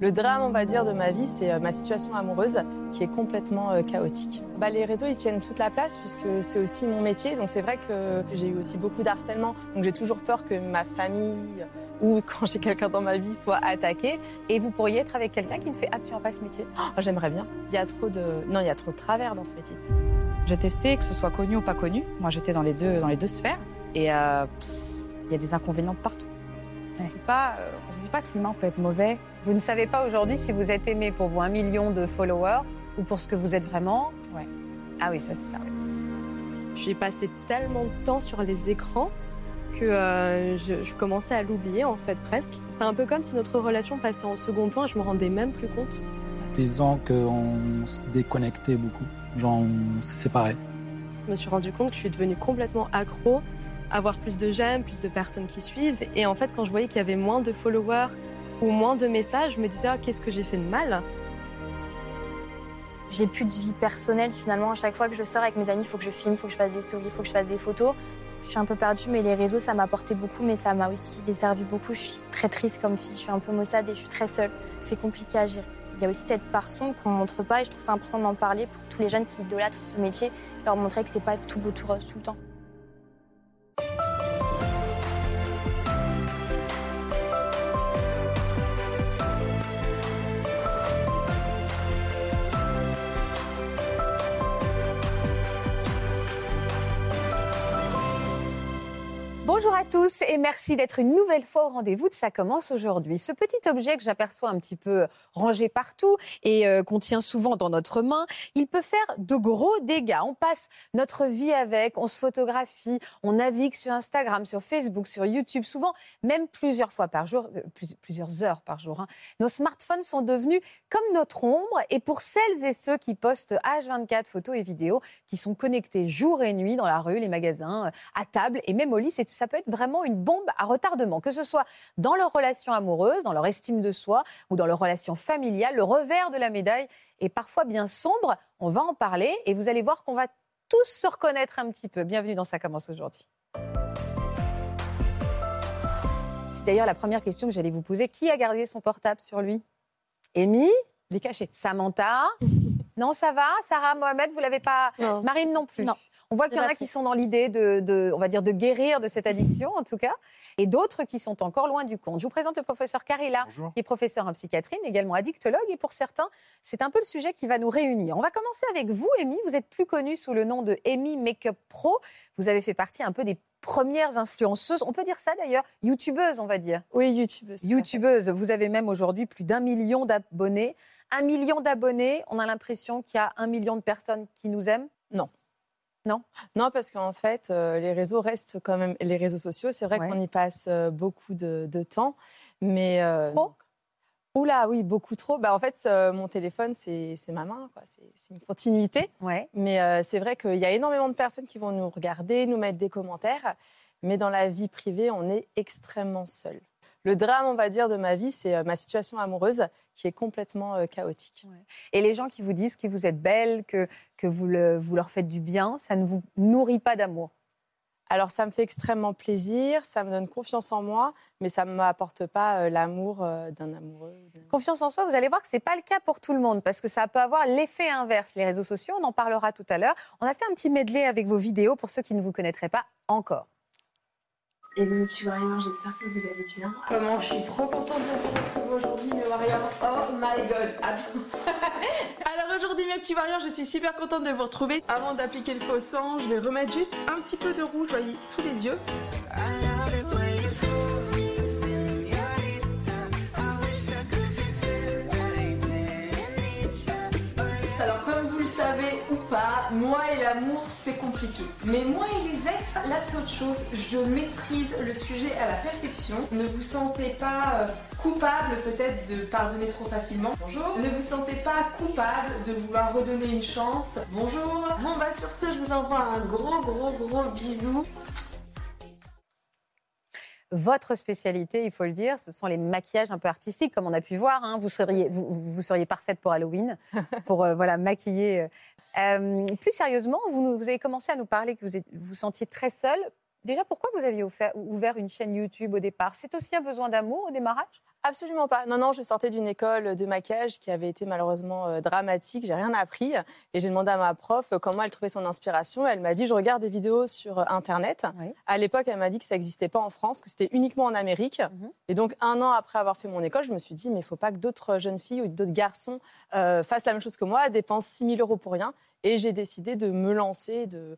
Le drame, on va dire, de ma vie, c'est euh, ma situation amoureuse qui est complètement euh, chaotique. Bah, les réseaux, ils tiennent toute la place puisque c'est aussi mon métier. Donc c'est vrai que j'ai eu aussi beaucoup d'harcèlement. Donc j'ai toujours peur que ma famille ou quand j'ai quelqu'un dans ma vie soit attaqué. Et vous pourriez être avec quelqu'un qui ne fait absolument pas ce métier oh, J'aimerais bien. Il y a trop de non, il y a trop de travers dans ce métier. J'ai testé que ce soit connu ou pas connu. Moi, j'étais dans les deux dans les deux sphères et euh, il y a des inconvénients partout. Pas, euh, on ne se dit pas que l'humain peut être mauvais. Vous ne savez pas aujourd'hui si vous êtes aimé pour vos un million de followers ou pour ce que vous êtes vraiment Ouais. Ah oui, ça c'est ça. J'ai passé tellement de temps sur les écrans que euh, je, commençais à l'oublier en fait presque. C'est un peu comme si notre relation passait en second plan et je me rendais même plus compte. Disons qu'on se déconnectait beaucoup, genre on se séparait. Je me suis rendu compte que je suis devenue complètement accro avoir plus de j'aime, plus de personnes qui suivent. Et en fait, quand je voyais qu'il y avait moins de followers ou moins de messages, je me disais, ah, qu'est-ce que j'ai fait de mal? J'ai plus de vie personnelle finalement. À chaque fois que je sors avec mes amis, il faut que je filme, il faut que je fasse des stories, il faut que je fasse des photos. Je suis un peu perdue, mais les réseaux, ça m'a apporté beaucoup, mais ça m'a aussi desservi beaucoup. Je suis très triste comme fille, je suis un peu maussade et je suis très seule. C'est compliqué à gérer. Il y a aussi cette part sombre qu'on montre pas et je trouve ça important d'en parler pour tous les jeunes qui idolâtrent ce métier, leur montrer que c'est pas tout beau tout rose tout le temps. Bonjour à tous et merci d'être une nouvelle fois au rendez-vous de Ça commence aujourd'hui. Ce petit objet que j'aperçois un petit peu rangé partout et euh, qu'on tient souvent dans notre main, il peut faire de gros dégâts. On passe notre vie avec, on se photographie, on navigue sur Instagram, sur Facebook, sur YouTube, souvent même plusieurs fois par jour, euh, plusieurs heures par jour. Hein. Nos smartphones sont devenus comme notre ombre et pour celles et ceux qui postent H24 photos et vidéos, qui sont connectés jour et nuit dans la rue, les magasins, euh, à table et même au lit, c'est ça peut être vraiment une bombe à retardement, que ce soit dans leur relation amoureuse, dans leur estime de soi ou dans leur relation familiale. Le revers de la médaille est parfois bien sombre. On va en parler et vous allez voir qu'on va tous se reconnaître un petit peu. Bienvenue dans Ça commence aujourd'hui. C'est d'ailleurs la première question que j'allais vous poser. Qui a gardé son portable sur lui? Amy Les caché. Samantha? Non, ça va? Sarah, Mohamed, vous l'avez pas? Marine non plus? Non. On voit qu'il y en a qui sont dans l'idée de, on va dire, de guérir de cette addiction, en tout cas, et d'autres qui sont encore loin du compte. Je vous présente le professeur Carilla, qui est professeur en psychiatrie, mais également addictologue, et pour certains, c'est un peu le sujet qui va nous réunir. On va commencer avec vous, Amy. Vous êtes plus connue sous le nom de Amy Makeup Pro. Vous avez fait partie un peu des premières influenceuses, on peut dire ça d'ailleurs, youtubeuse, on va dire. Oui, youtubeuse. Youtubeuse. Vous avez même aujourd'hui plus d'un million d'abonnés. Un million d'abonnés, on a l'impression qu'il y a un million de personnes qui nous aiment? Non. Non Non, parce qu'en fait, euh, les réseaux restent quand même. Les réseaux sociaux, c'est vrai qu'on y passe euh, beaucoup de, temps. Mais. Euh, trop? Oula, oui, beaucoup trop. Bah, en fait, mon téléphone, c'est ma main. C'est une continuité. Ouais. Mais c'est vrai qu'il y a énormément de personnes qui vont nous regarder, nous mettre des commentaires. Mais dans la vie privée, on est extrêmement seul le drame, on va dire, de ma vie, c'est euh, ma situation amoureuse qui est complètement euh, chaotique. Et les gens qui vous disent que vous êtes belle, que, que vous, vous leur faites du bien, ça ne vous nourrit pas d'amour? Alors ça me fait extrêmement plaisir, ça me donne confiance en moi, mais ça ne m'apporte pas euh, l'amour d'un amoureux. Confiance en soi, vous allez voir que ce n'est pas le cas pour tout le monde, parce que ça peut avoir l'effet inverse. Les réseaux sociaux, on en parlera tout à l'heure. On a fait un petit medley avec vos vidéos pour ceux qui ne vous connaîtraient pas encore. Petit Warrior, j'espère que vous allez bien. Comment je suis trop contente de vous retrouver aujourd'hui, mes Warriors. Oh my god, attends. Alors aujourd'hui, mes petits Warriors, je suis super contente de vous retrouver. Avant d'appliquer le faux sang, je vais remettre juste un petit peu de rouge, voyez, sous les yeux. Mais moi et les ex, là, c'est autre chose. Je maîtrise le sujet à la perfection. Ne vous sentez pas euh, coupable peut-être de pardonner trop facilement. Bonjour. Ne vous sentez pas coupable de vouloir redonner une chance. Bonjour. Bon, bah, sur ce, je vous envoie un gros, gros, gros bisou. votre spécialité, il faut le dire, ce sont les maquillages un peu artistiques, comme on a pu voir. hein. Vous, seriez, vous, vous seriez parfaite pour Halloween, pour euh, voilà, maquiller. Euh. Plus sérieusement, vous, avez commencé à nous parler que vous vous sentiez très seule. Déjà, pourquoi vous aviez ouvert une chaîne YouTube au départ? C'est aussi un besoin d'amour au démarrage? Absolument pas. Non, non, je sortais d'une école de maquillage qui avait été malheureusement euh, dramatique. J'ai rien appris. Et j'ai demandé à ma prof euh, comment elle trouvait son inspiration. Elle m'a dit je regarde des vidéos sur euh, Internet. Oui. À l'époque, elle m'a dit que ça n'existait pas en France, que c'était uniquement en Amérique. Mhm. Et donc, un an après avoir fait mon école, je me suis dit mais il faut pas que d'autres jeunes filles ou d'autres garçons euh, fassent la même chose que moi, dépensent 6 000 euros pour rien. Et j'ai décidé de me lancer, de,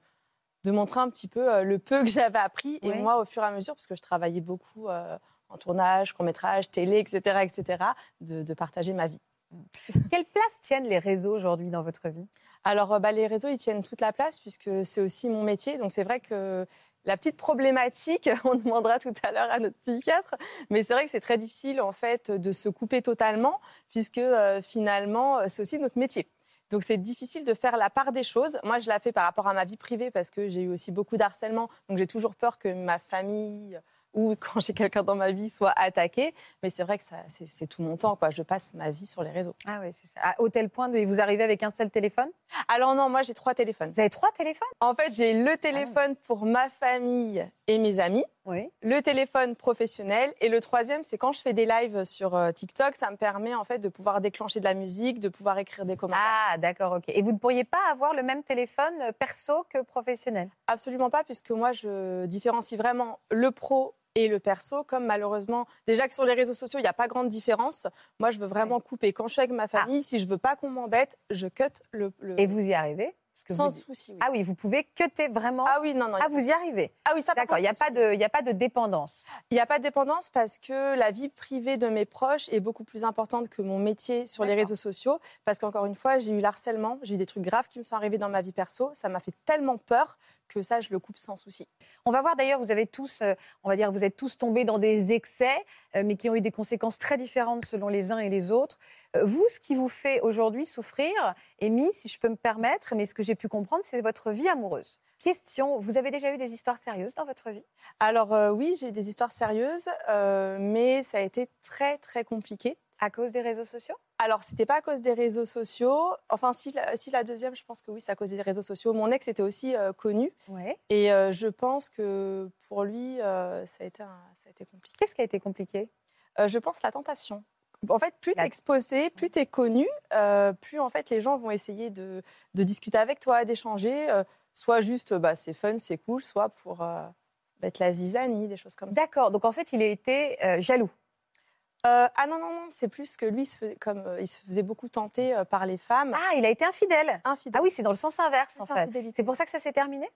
de montrer un petit peu le peu que j'avais appris. Et moi, au fur et à mesure, parce que je travaillais beaucoup. euh, en tournage, court-métrage, télé, etc., etc., de, de partager ma vie. Quelle place tiennent les réseaux aujourd'hui dans votre vie? Alors, euh, bah, les réseaux, ils tiennent toute la place puisque c'est aussi mon métier. Donc, c'est vrai que la petite problématique, on demandera tout à l'heure à notre psychiatre, mais c'est vrai que c'est très difficile, en fait, de se couper totalement puisque euh, finalement, c'est aussi notre métier. Donc, c'est difficile de faire la part des choses. Moi, je la fais par rapport à ma vie privée parce que j'ai eu aussi beaucoup d'harcèlement. Donc, j'ai toujours peur que ma famille ou quand j'ai quelqu'un dans ma vie soit attaqué. Mais c'est vrai que ça- c'est tout mon temps. Quoi. Je passe ma vie sur les réseaux. Ah oui, c'est ça. À au tel point de vous arrivez avec un seul téléphone? Alors non, moi j'ai trois téléphones. Vous avez trois téléphones? En fait, j'ai le téléphone pour ma famille et mes amis, Oui. le téléphone professionnel et le troisième, c'est quand je fais des lives sur euh, TikTok, ça me permet en fait de pouvoir déclencher de la musique, de pouvoir écrire des commentaires. Ah, d'accord, ok. Et vous ne pourriez pas avoir le même téléphone euh, perso que professionnel? Absolument pas, puisque moi je différencie vraiment le pro et le perso, comme malheureusement, déjà que sur les réseaux sociaux, il n'y a pas grande différence. Moi, je veux vraiment couper. Quand je suis avec ma famille, si je veux pas qu'on m'embête, je cut le, le- Et vous y arrivez? Sans vous- souci. oui. Ah oui, vous pouvez cutter vraiment? Ah oui, non, non. Ah, vous y arrivez? Ah oui, ça D'accord, il n'y a, pas de- y a pas de dépendance? Il n'y a pas de dépendance parce que la vie privée de mes proches est beaucoup plus importante que mon métier sur les réseaux sociaux. Parce qu'encore une fois, j'ai eu l'harcèlement, j'ai eu des trucs graves qui me sont arrivés dans ma vie perso. Ça m'a fait tellement peur que ça, je le coupe sans souci. On va voir d'ailleurs, vous avez tous, euh, on va dire, vous êtes tous tombés dans des excès, euh, mais qui ont eu des conséquences très différentes selon les uns et les autres. Euh, vous, ce qui vous fait aujourd'hui souffrir, Amy, si je peux me permettre, mais ce que j'ai pu comprendre, c'est votre vie amoureuse. Question, vous avez déjà eu des histoires sérieuses dans votre vie? Alors oui, j'ai eu des histoires sérieuses, mais ça a été très, très compliqué. À cause des réseaux sociaux? Alors, c'était pas à cause des réseaux sociaux. Enfin, si la, si la deuxième, je pense que oui, c'est à cause des réseaux sociaux. Mon ex était aussi euh, connu. Ouais. Et euh, je pense que pour lui, euh, ça, a été un- ça a été compliqué. Qu'est-ce qui a été compliqué? Je pense la tentation. En fait, plus tu La- es exposé, plus tu es connu, plus en fait les gens vont essayer de, de discuter avec toi, d'échanger. soit juste, bah, c'est fun, c'est cool, soit pour être la zizanie, des choses comme ça. D'accord, donc en fait, il a été jaloux. Euh, ah non, non, non, c'est plus que lui, il se faisait, comme, euh, il se faisait beaucoup tenter euh, par les femmes. Ah, il a été infidèle Infidèle. Ah oui, c'est dans le sens inverse, en C'est fait. C'est pour ça que ça s'est terminé?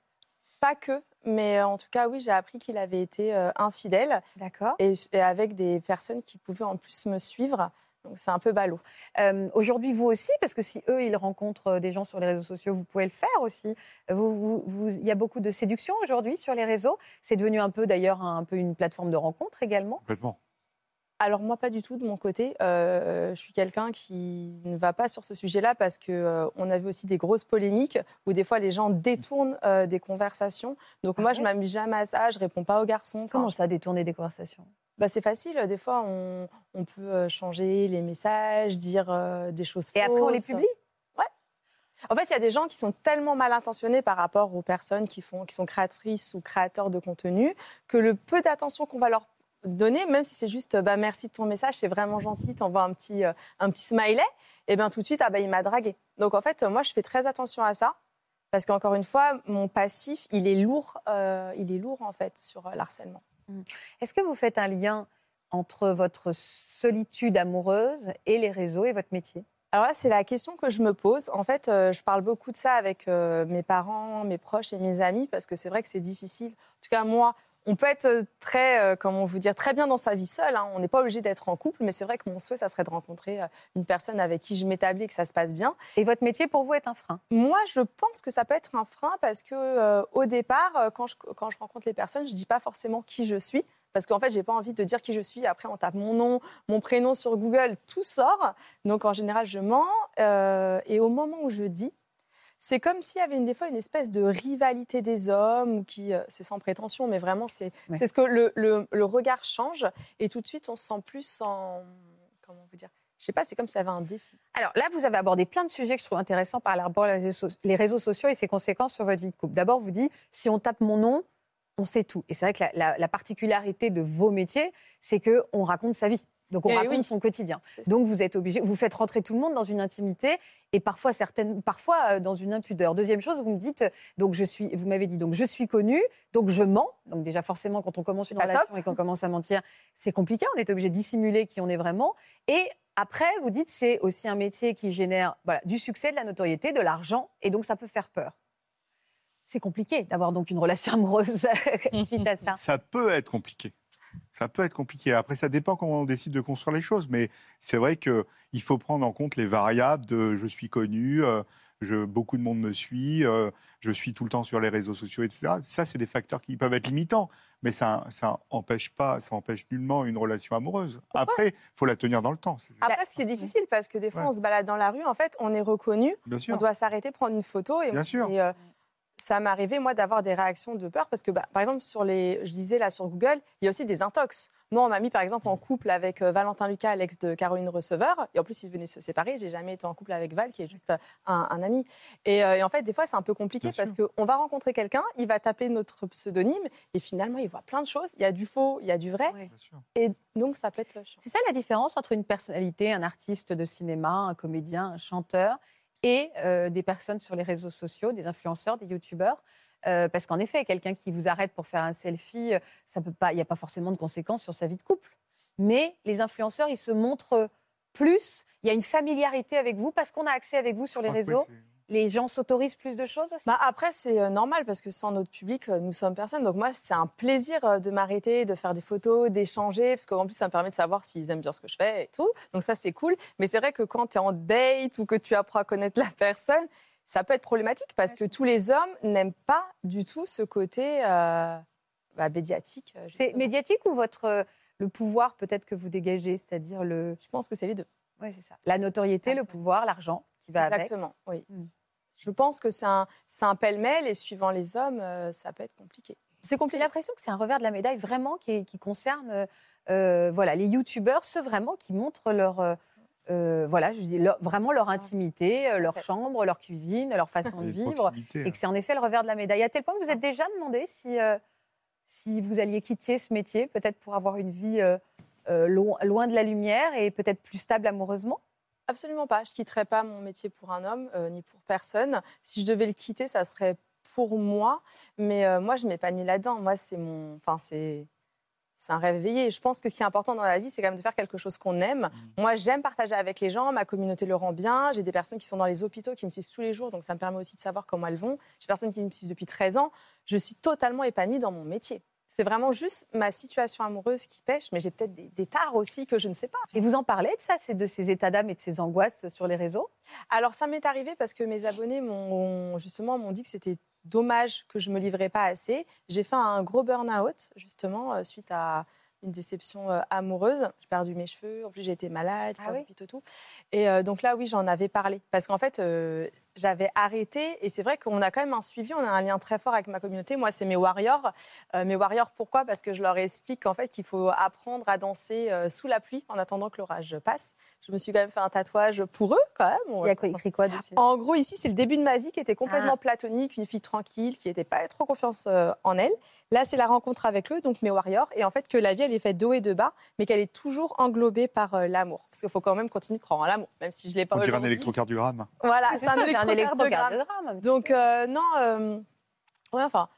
Pas que, mais euh, en tout cas, oui, j'ai appris qu'il avait été euh, infidèle D'accord. et, et avec des personnes qui pouvaient en plus me suivre. Donc c'est un peu ballot. Euh, Aujourd'hui, vous aussi, parce que si eux, ils rencontrent des gens sur les réseaux sociaux, vous pouvez le faire aussi. Vous, vous- vous- il y a beaucoup de séduction aujourd'hui sur les réseaux. C'est devenu un peu, d'ailleurs, un, peu une plateforme de rencontre également. Complètement. Alors moi, pas du tout de mon côté. Euh, je suis quelqu'un qui ne va pas sur ce sujet-là parce que euh, on a vu aussi des grosses polémiques où des fois les gens détournent euh, des conversations. Donc Ah moi, ouais je m'amuse jamais à ça. Je réponds pas aux garçons. Comment ça, détourner des conversations? Bah, c'est facile. Des fois, on, on peut changer les messages, dire des choses Et après, on les fausses. publie? En fait, il y a des gens qui sont tellement mal intentionnés par rapport aux personnes qui, font, qui sont créatrices ou créateurs de contenu que le peu d'attention qu'on va leur donner, même si c'est juste bah, merci de ton message, c'est vraiment gentil, t'envoies un petit, euh, un petit smiley, et bien tout de suite, ah, bah, il m'a dragué. Donc en fait, moi, je fais très attention à ça. Parce qu'encore une fois, mon passif, il est lourd, euh, il est lourd en fait sur euh, l'harcèlement. Est-ce que vous faites un lien entre votre solitude amoureuse et les réseaux et votre métier? Alors là, c'est la question que je me pose. En fait, euh, je parle beaucoup de ça avec euh, mes parents, mes proches et mes amis parce que c'est vrai que c'est difficile. En tout cas, moi, on peut être euh, très, euh, comment vous dire, très bien dans sa vie seule. hein. On n'est pas obligé d'être en couple, mais c'est vrai que mon souhait, ça serait de rencontrer euh, une personne avec qui je m'établis et que ça se passe bien. Et votre métier, pour vous, est un frein? Moi, je pense que ça peut être un frein parce que euh, au départ, quand je, quand je rencontre les personnes, je dis pas forcément qui je suis. Parce qu'en fait, j'ai pas envie de dire qui je suis. Après, on tape mon nom, mon prénom sur Google, tout sort. Donc, en général, je mens. Euh, et au moment où je dis, c'est comme s'il y avait une, des fois une espèce de rivalité des hommes, qui, euh, c'est sans prétention, mais vraiment, c'est Ouais. c'est ce que le, le- le regard change, et tout de suite, on se sent plus en. Comment vous dire Je sais pas, c'est comme s'il y avait un défi. Alors là, vous avez abordé plein de sujets que je trouve intéressants par rapport les réseaux sociaux et ses conséquences sur votre vie de couple. D'abord, vous dites, si on tape mon nom, on sait tout. Et c'est vrai que la, la- la particularité de vos métiers, c'est qu'on raconte sa vie. Donc on Eh raconte oui. son quotidien. Donc vous êtes obligé, vous faites rentrer tout le monde dans une intimité et parfois certaines, parfois euh, dans une impudeur. Deuxième chose, vous me dites, euh, donc je suis, vous m'avez dit, donc je suis connue, donc je mens. Donc déjà forcément, quand on commence une relation top. et qu'on commence à mentir, c'est compliqué. On est obligé de dissimuler qui on est vraiment. Et après, vous dites, c'est aussi un métier qui génère voilà, du succès, de la notoriété, de l'argent, et donc ça peut faire peur. C'est compliqué d'avoir donc une relation amoureuse suite à ça. Ça peut être compliqué. Ça peut être compliqué. Après, ça dépend comment on décide de construire les choses. Mais c'est vrai qu'il faut prendre en compte les variables de je suis connu, euh, je, beaucoup de monde me suit, euh, je suis tout le temps sur les réseaux sociaux, etc. Ça, c'est des facteurs qui peuvent être limitants. Mais ça ça empêche pas, ça empêche nullement une relation amoureuse. Après, il faut la tenir dans le temps. Après, ce qui est difficile, parce que des fois, Ouais. on se balade dans la rue, en fait, on est reconnu, Bien on doit s'arrêter, prendre une photo. Et, Bien sûr. et, euh, ça m'est arrivé, moi, d'avoir des réactions de peur, parce que, bah, par exemple, sur les, je disais là sur Google, il y a aussi des intox. Moi, on m'a mis, par exemple, en couple avec euh, Valentin Lucas, l'ex de Caroline Receveur, et en plus, ils venaient se séparer. J'ai jamais été en couple avec Val, qui est juste euh, un, un ami. Et, euh, et en fait, des fois, c'est un peu compliqué Bien parce qu'on va rencontrer quelqu'un, il va taper notre pseudonyme, et finalement, il voit plein de choses. Il y a du faux, il y a du vrai, et donc ça peut être chiant. C'est ça la différence entre une personnalité, un artiste de cinéma, un comédien, un chanteur, et euh, des personnes sur les réseaux sociaux, des influenceurs, des youtubeurs. Euh, parce qu'en effet, quelqu'un qui vous arrête pour faire un selfie, euh, ça peut pas, il n'y a pas forcément de conséquences sur sa vie de couple. Mais les influenceurs, ils se montrent plus. Il y a une familiarité avec vous parce qu'on a accès avec vous sur les réseaux. Oui, Les gens s'autorisent plus de choses aussi? Bah après, c'est euh, normal parce que sans notre public, euh, nous sommes personne. Donc moi, c'est un plaisir euh, de m'arrêter, de faire des photos, d'échanger, parce qu'en plus, ça me permet de savoir s'ils aiment bien ce que je fais et tout. Donc ça, c'est cool. Mais c'est vrai que quand tu es en date ou que tu apprends à connaître la personne, ça peut être problématique parce que tous les hommes n'aiment pas du tout ce côté euh, bah, médiatique. c'est médiatique ou votre le pouvoir peut-être que vous dégagez, c'est-à-dire le, Je pense que c'est les deux. ouais, c'est ça, la notoriété, le Exactement. pouvoir, l'argent qui va avec. Exactement, oui. Mm. Je pense que c'est un, pêle-mêle et suivant les hommes, euh, ça peut être compliqué. C'est J'ai compliqué. l'impression que c'est un revers de la médaille vraiment qui, qui concerne euh, euh, voilà, les youtubeurs, ceux vraiment qui montrent leur, euh, euh, voilà, je dis leur- vraiment leur intimité, euh, leur chambre, leur cuisine, leur façon de vivre, et que c'est en effet le revers de la médaille. À tel point que vous êtes Ah. déjà demandé si, euh, si vous alliez quitter ce métier, peut-être pour avoir une vie euh, euh, lo- loin de la lumière et peut-être plus stable amoureusement? Absolument pas. Je quitterais pas mon métier pour un homme, euh, ni pour personne. Si je devais le quitter, ça serait pour moi. Mais euh, moi, je m'épanouis là-dedans. Moi, c'est mon. Enfin, c'est. C'est un rêve éveillé. Je pense que ce qui est important dans la vie, c'est quand même de faire quelque chose qu'on aime. Moi, j'aime partager avec les gens. Ma communauté le rend bien. J'ai des personnes qui sont dans les hôpitaux, qui me suivent tous les jours. Donc, ça me permet aussi de savoir comment elles vont. J'ai des personnes qui me suivent depuis 13 ans. Je suis totalement épanouie dans mon métier. C'est vraiment juste ma situation amoureuse qui pêche. Mais j'ai peut-être des, des tares aussi que je ne sais pas. Et vous en parlez de ça, c'est de ces états d'âme et de ces angoisses sur les réseaux? Alors ça m'est arrivé parce que mes abonnés m'ont justement m'ont dit que c'était dommage que je me livrais pas assez. J'ai fait un gros burn-out justement euh, suite à une déception euh, amoureuse. J'ai perdu mes cheveux, en plus j'ai été malade, j'étais Ah oui? tout. Et euh, donc là oui j'en avais parlé parce qu'en fait euh, j'avais arrêté et c'est vrai qu'on a quand même un suivi, on a un lien très fort avec ma communauté. Moi c'est mes warriors. Euh, mes warriors pourquoi? Parce que je leur explique qu'en fait qu'il faut apprendre à danser euh, sous la pluie en attendant que l'orage passe. Je me suis quand même fait un tatouage pour eux quand même. Il y a quoi, écrit quoi dessus? En gros, ici, c'est le début de ma vie qui était complètement Ah. platonique, une fille tranquille, qui n'était pas trop confiance euh, en elle. Là, c'est la rencontre avec eux, donc mes warriors, et en fait que la vie, elle est faite d'eau et de bas, mais qu'elle est toujours englobée par euh, l'amour. Parce qu'il faut quand même continuer de croire en l'amour, même si je l'ai pas On dirait un électrocardiogramme. Voilà, C'est un c'est un électrocardiogramme. électrocardiogramme. Donc, euh, non, euh, ouais, enfin,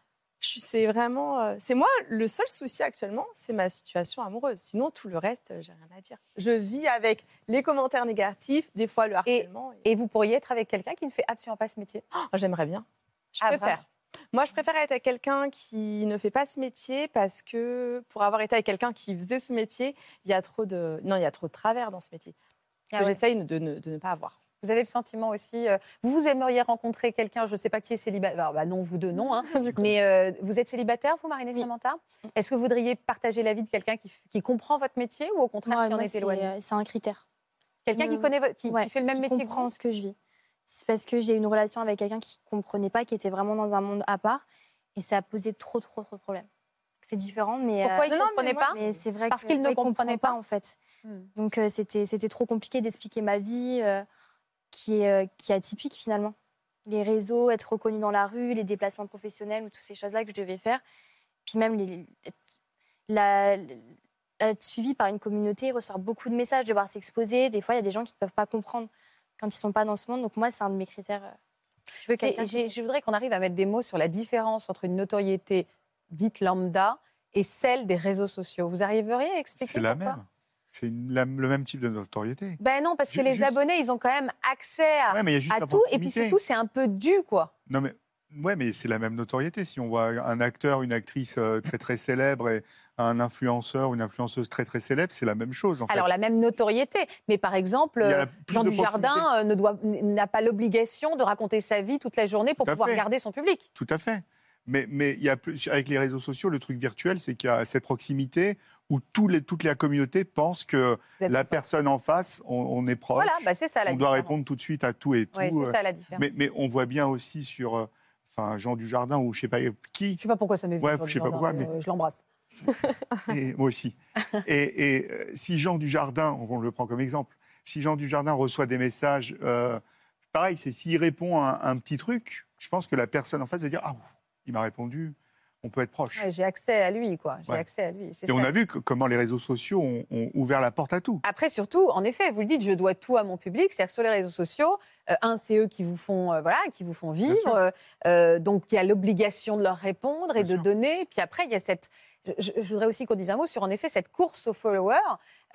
c'est vraiment. euh, c'est moi, le seul souci actuellement, c'est ma situation amoureuse. Sinon, tout le reste, j'ai rien à dire. Je vis avec les commentaires négatifs, des fois le harcèlement. et- Et vous pourriez être avec quelqu'un qui ne fait absolument pas ce métier? Oh, J'aimerais bien. Je Ah, préfère. Moi, je préfère être avec quelqu'un qui ne fait pas ce métier parce que pour avoir été avec quelqu'un qui faisait ce métier, il y a trop de non, il y a trop de travers dans ce métier Ah que ouais. j'essaye de ne pas avoir. Vous avez le sentiment aussi, euh, vous aimeriez rencontrer quelqu'un, je ne sais pas qui est célibataire, bah non, vous deux non, hein. Mais euh, vous êtes célibataire, vous, Marinée Oui. Samantha? Est-ce que vous voudriez partager la vie de quelqu'un qui, comprend votre métier ou au contraire Moi, qui en est éloigné? euh, c'est un critère. Quelqu'un qui, connaît, Ouais, fait le même qui métier que comprend vous? ce que je vis. C'est parce que j'ai eu une relation avec quelqu'un qui comprenait pas, qui était vraiment dans un monde à part. Et ça a posé trop, trop, trop de problèmes. C'est différent, mais. Pourquoi il ne comprenait pas? mais c'est vrai Parce que- qu'il ne ouais, comprenait pas. en fait. Hmm. Donc euh, c'était c'était trop compliqué d'expliquer ma vie euh, qui est euh, qui est atypique finalement. Les réseaux, être reconnu dans la rue, les déplacements professionnels ou toutes ces choses-là que je devais faire. Puis même les, être- la- être suivi par une communauté, recevoir beaucoup de messages, devoir s'exposer. Des fois, il y a des gens qui ne peuvent pas comprendre quand ils sont pas dans ce monde. Donc moi, c'est un de mes critères. euh, Je veux qui- Je voudrais qu'on arrive à mettre des mots sur la différence entre une notoriété dite lambda et celle des réseaux sociaux. Vous arriveriez à expliquer C'est la même. C'est le même type de notoriété. Ben non, parce que les abonnés, ils ont quand même accès à, Ouais, mais tout. Et puis c'est tout, c'est un peu dû, quoi. Non, mais, ouais, mais c'est la même notoriété. Si on voit un acteur, une actrice euh, très très célèbre et un influenceur une influenceuse très très célèbre, c'est la même chose. En fait. Alors la même notoriété. Mais par exemple, euh, Jean Dujardin euh, ne doit- n'a pas l'obligation de raconter sa vie toute la journée pour pouvoir fait. garder son public. Tout à fait. Mais, mais il y a plus, avec les réseaux sociaux, le truc virtuel, c'est qu'il y a cette proximité où les, toute la communauté pense que la personne en face, on, on est proche. Voilà, bah, c'est ça la on doit répondre tout de suite à tout et tout. Ouais, c'est euh, ça la différence. mais, mais on voit bien aussi sur euh, enfin, Jean Dujardin ou je sais pas qui, Je sais pas pourquoi ça m'est venu. Ouais, Jean je sais pas Dujardin, pourquoi, mais, euh, je l'embrasse. et moi aussi. Et, et, euh, si Jean Dujardin, on le prend comme exemple, si Jean Dujardin reçoit des messages, euh, pareil, c'est s'il répond à un, un petit truc, je pense que la personne en face va dire Ah, il m'a répondu, on peut être proche. Ouais, J'ai accès à lui, quoi. J'ai Ouais. accès à lui. Et on a vu que- comment les réseaux sociaux ont, ont ouvert la porte à tout. Après, surtout, en effet, vous le dites, je dois tout à mon public. C'est-à-dire sur les réseaux sociaux, euh, un, c'est eux qui vous font, euh, voilà, qui vous font vivre. euh, euh, donc, il y a l'obligation de leur répondre et Bien de sûr. donner. Puis après, il y a cette. Je, voudrais aussi qu'on dise un mot sur, en effet, cette course aux followers.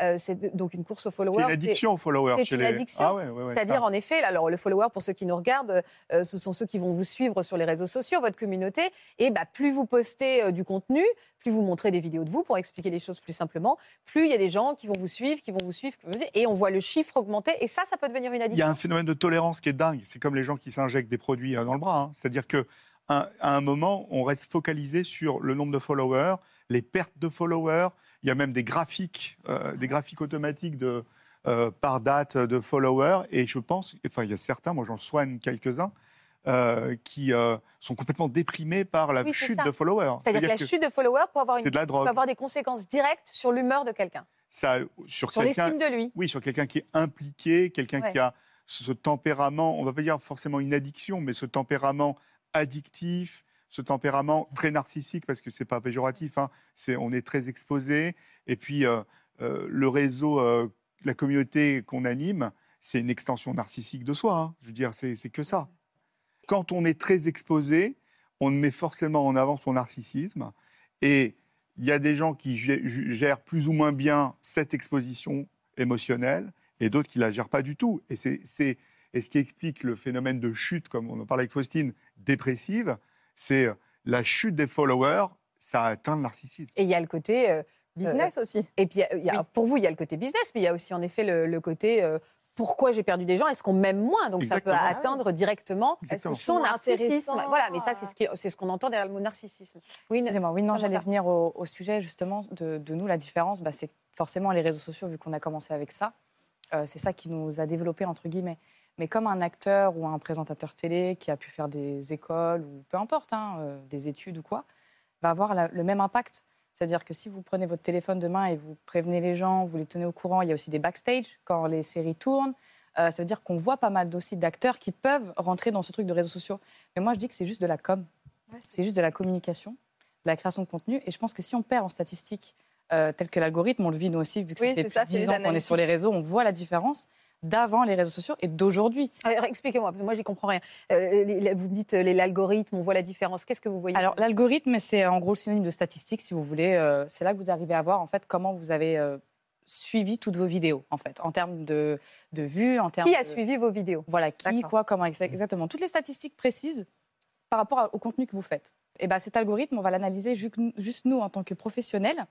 Euh, c'est donc une course aux followers. C'est une c'est- addiction aux followers c'est une les. addiction. Ah ouais, ouais, ouais, C'est-à-dire, en effet, alors le follower, pour ceux qui nous regardent, euh, ce sont ceux qui vont vous suivre sur les réseaux sociaux, votre communauté. Et bah, plus vous postez euh, du contenu, plus vous montrez des vidéos de vous pour expliquer les choses plus simplement, plus il y a des gens qui vont vous suivre, qui vont vous suivre, et on voit le chiffre augmenter. Et ça, ça peut devenir une Il y a addiction. un phénomène de tolérance qui est dingue. C'est comme les gens qui s'injectent des produits dans le bras. hein. C'est-à-dire que à un moment, on reste focalisé sur le nombre de followers, les pertes de followers. Il y a même des graphiques, euh, des graphiques automatiques de, euh, par date de followers. Et je pense, enfin, il y a certains, moi j'en soigne quelques-uns, euh, qui euh, sont complètement déprimés par la Oui, chute ça. de followers. C'est-à-dire que la que chute de followers peut avoir, une, de peut avoir des conséquences directes sur l'humeur de quelqu'un, Ça, sur sur quelqu'un, l'estime de lui. oui, sur quelqu'un qui est impliqué, quelqu'un Ouais. qui a ce tempérament, on va pas dire forcément une addiction, mais ce tempérament addictif, ce tempérament très narcissique, parce que c'est pas péjoratif, hein, on est très exposé. Et puis, euh, euh, le réseau, euh, la communauté qu'on anime, c'est une extension narcissique de soi. hein. Je veux dire, c'est, que ça. Quand on est très exposé, on met forcément en avant son narcissisme. Et il y a des gens qui gè- gèrent plus ou moins bien cette exposition émotionnelle et d'autres qui la gèrent pas du tout. Et c'est, ce qui explique le phénomène de chute, comme on en parlait avec Faustine, dépressive, c'est euh, la chute des followers, ça atteint le narcissisme. Et il y a le côté. euh, Business aussi. Et puis, y a- il y a- pour vous, il y a le côté business, mais il y a aussi en effet le, le côté euh, pourquoi j'ai perdu des gens Est-ce qu'on m'aime moins? Donc Exactement. ça peut atteindre directement Exactement. son narcissisme. Voilà, mais ça, c'est ce qu'on entend derrière le mot narcissisme. Oui, Excusez-moi, oui, non, j'allais venir au, au sujet justement de, de nous. La différence, bah, c'est forcément les réseaux sociaux, vu qu'on a commencé avec ça, euh, c'est ça qui nous a développé, entre guillemets. Mais comme un acteur ou un présentateur télé qui a pu faire des écoles ou peu importe, hein, euh, des études ou quoi, va avoir la- le même impact. C'est-à-dire que si vous prenez votre téléphone demain et vous prévenez les gens, vous les tenez au courant, il y a aussi des backstage quand les séries tournent. Euh, ça veut dire qu'on voit pas mal aussi d'acteurs qui peuvent rentrer dans ce truc de réseaux sociaux. Mais moi, je dis que c'est juste de la com. C'est juste de la communication, de la création de contenu. Et je pense que si on perd en statistiques, euh, telles que l'algorithme, on le vit nous aussi, vu que Oui, ça fait ça, plus c'est de 10 les ans qu'on est sur les réseaux, on voit la différence d'avant les réseaux sociaux et d'aujourd'hui. Alors, Expliquez-moi, parce que moi, j'y comprends rien. Euh, vous me dites euh, l'algorithme, on voit la différence. Qu'est-ce que vous voyez? Alors, l'algorithme, c'est en gros le synonyme de statistique, si vous voulez. Euh, c'est là que vous arrivez à voir, en fait, comment vous avez euh, suivi toutes vos vidéos, en fait, en termes de, de vues, en termes Qui a de- suivi vos vidéos? Voilà, qui, quoi, comment, exa- exactement. Toutes les statistiques précises par rapport au contenu que vous faites. Et ben, cet algorithme, on va l'analyser ju- juste nous en tant que professionnels,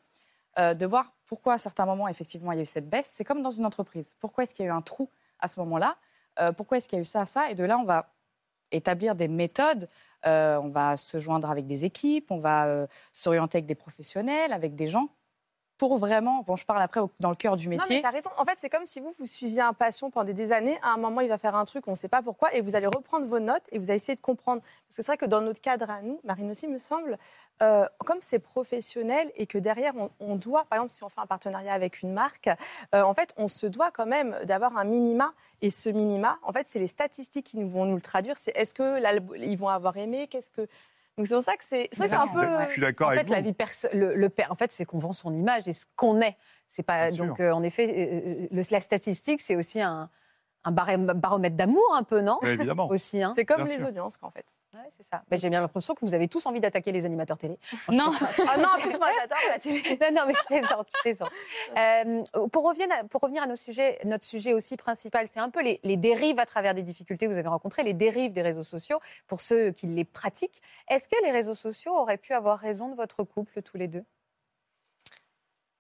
euh, de voir pourquoi à certains moments, effectivement, il y a eu cette baisse. C'est comme dans une entreprise. Pourquoi est-ce qu'il y a eu un trou à ce moment-là? Euh, Pourquoi est-ce qu'il y a eu ça, ça? Et de là, on va établir des méthodes. Euh, on va se joindre avec des équipes, on va s'orienter avec des professionnels, avec des gens pour vraiment, bon, je parle après dans le cœur du Non, mais métier. t'as raison. En fait, c'est comme si vous, vous suiviez un passion pendant des années. À un moment, il va faire un truc, on ne sait pas pourquoi, et vous allez reprendre vos notes et vous allez essayer de comprendre. Parce que c'est vrai que dans notre cadre à nous, Marine aussi, me semble, euh, comme c'est professionnel et que derrière, on, on doit, par exemple, si on fait un partenariat avec une marque, euh, en fait, on se doit quand même d'avoir un minima. Et ce minima, en fait, c'est les statistiques qui nous vont nous le traduire. C'est est-ce que ils vont avoir aimé? Qu'est-ce que donc c'est pour ça que c'est ça, c'est un peu. Je suis d'accord En avec fait, vous. la vie perso- le, le en fait, c'est qu'on vend son image et ce qu'on est. C'est pas Bien donc euh, en effet euh, le- la statistique, c'est aussi un, un barème- baromètre d'amour un peu, non? Ouais, évidemment. Aussi, hein C'est comme Bien les sûr. audiences, quoi, en fait. Ouais, c'est ça. Ben, J'ai bien l'impression que vous avez tous envie d'attaquer les animateurs télé. Non, Ah non, en plus, moi, j'adore la télé. non, non, mais je plaisante, je plaisante. Euh, pour, revenir à, pour revenir à nos sujets, notre sujet aussi principal, c'est un peu les, les dérives à travers des difficultés que vous avez rencontrées, les dérives des réseaux sociaux, pour ceux qui les pratiquent. Est-ce que les réseaux sociaux auraient pu avoir raison de votre couple tous les deux?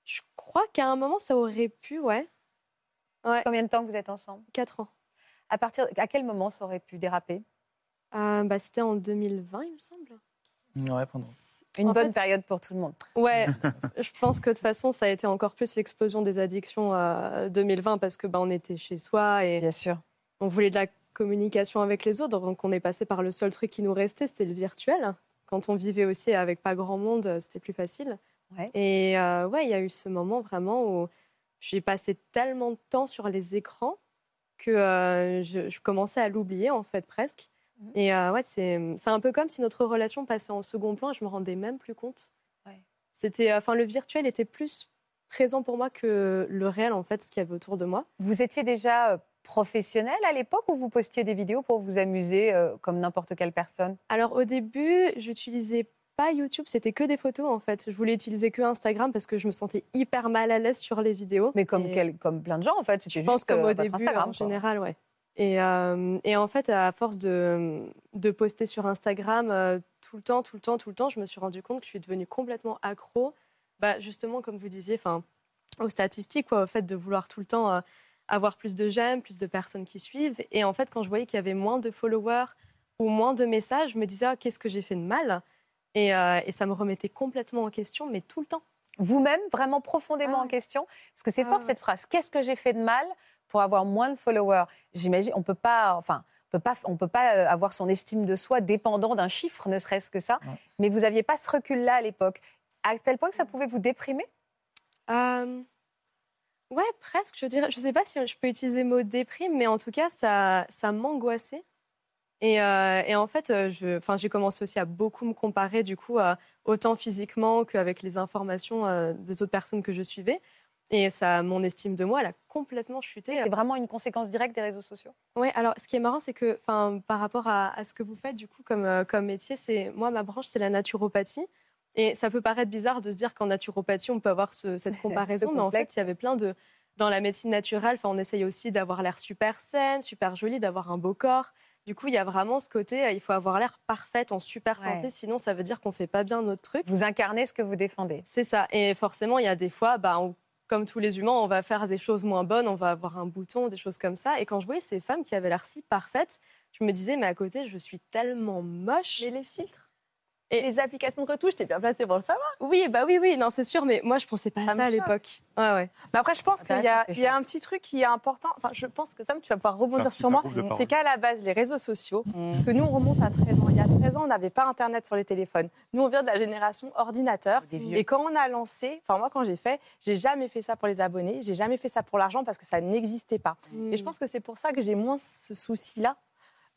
Je crois qu'à un moment, ça aurait pu, ouais. Combien de temps vous êtes ensemble? 4 ans. à, partir, à quel moment ça aurait pu déraper? Euh, bah, C'était en 2020, il me semble. Ouais, pendant. Une en bonne fait, période pour tout le monde. Ouais, je pense que de toute façon, ça a été encore plus l'explosion des addictions euh, 2020 parce que bah, on était chez soi et Bien sûr. on voulait de la communication avec les autres. Donc on est passé par le seul truc qui nous restait, c'était le virtuel. Quand on vivait aussi avec pas grand monde, c'était plus facile. Ouais. Et euh, ouais, il y a eu ce moment vraiment où j'ai passé tellement de temps sur les écrans que euh, je, je commençais à l'oublier en fait presque. Mhm. Et euh, ouais, c'est c'est un peu comme si notre relation passait en second plan et je me rendais même plus compte. Ouais. C'était, enfin, le virtuel était plus présent pour moi que le réel en fait, ce qu'il y avait autour de moi. Vous étiez déjà euh, professionnel à l'époque ou vous postiez des vidéos pour vous amuser euh, comme n'importe quelle personne? Alors au début, j'utilisais pas YouTube, c'était que des photos en fait. Je voulais utiliser que Instagram parce que je me sentais hyper mal à l'aise sur les vidéos. Mais comme, Et quel- comme plein de gens en fait. je pense comme au début en général, ouais. Et, euh, et en fait, à force de, poster sur Instagram euh, tout le temps, tout le temps, tout le temps, je me suis rendu compte que je suis devenue complètement accro. Bah, justement, comme vous disiez, aux statistiques, au fait de vouloir tout le temps euh, avoir plus de j'aime, plus de personnes qui suivent. Et en fait, quand je voyais qu'il y avait moins de followers ou moins de messages, je me disais, Ah, qu'est-ce que j'ai fait de mal? Et ça me remettait complètement en question, mais tout le temps. Vous-même, vraiment profondément Ah en question Parce que c'est Ah fort ouais. cette phrase. Qu'est-ce que j'ai fait de mal pour avoir moins de followers? J'imagine, on peut pas, enfin, on peut pas, on peut pas euh, avoir son estime de soi dépendant d'un chiffre, ne serait-ce que ça. Ouais. Mais vous aviez pas ce recul-là à l'époque, à tel point que ça pouvait vous déprimer? Euh, Ouais, presque, je dirais. Je sais pas si je peux utiliser le mot déprime, mais en tout cas, ça, ça m'angoissait. Et, euh, et en fait, euh, j'ai commencé aussi à beaucoup me comparer, du coup, euh, autant physiquement qu'avec les informations euh, des autres personnes que je suivais. Et ça, mon estime de moi, elle a complètement chuté. C'est vraiment une conséquence directe des réseaux sociaux. Oui, alors ce qui est marrant, c'est que par rapport à, à ce que vous faites du coup comme, euh, comme métier, c'est moi, ma branche, c'est la naturopathie. Et ça peut paraître bizarre de se dire qu'en naturopathie, on peut avoir ce- cette comparaison, mais en fait, il y avait plein de. Dans la médecine naturelle, on essaye aussi d'avoir l'air super saine, super jolie, d'avoir un beau corps. Du coup, il y a vraiment ce côté, euh, il faut avoir l'air parfaite, en super Ouais. santé, sinon ça veut dire qu'on fait pas bien notre truc. Vous incarnez ce que vous défendez. C'est ça. Et forcément, il y a des fois, bah, on- comme tous les humains, on va faire des choses moins bonnes, on va avoir un bouton, des choses comme ça. Et quand je voyais ces femmes qui avaient l'air si parfaites, je me disais, mais à côté, je suis tellement moche. Mais les filtres Et- les applications de retouche, t'es bien placé pour le savoir. Oui, bah oui, oui, non, c'est sûr, mais moi, je pensais pas Ça à ça à l'époque. Ouais, ouais. Mais après, je pense qu'il y, a- y un petit truc qui est important. Enfin, je pense que Sam, tu vas pouvoir rebondir sur moi. C'est qu'à la base, les réseaux sociaux, Mm. que nous, on remonte à 13 ans. Il y a 13 ans, on n'avait pas Internet sur les téléphones. Nous, on vient de la génération ordinateur. Des vieux. Et quand on a lancé, enfin, moi, quand j'ai fait, j'ai jamais fait ça pour les abonnés, j'ai jamais fait ça pour l'argent parce que ça n'existait pas. Et je pense que c'est pour ça que j'ai moins ce souci-là.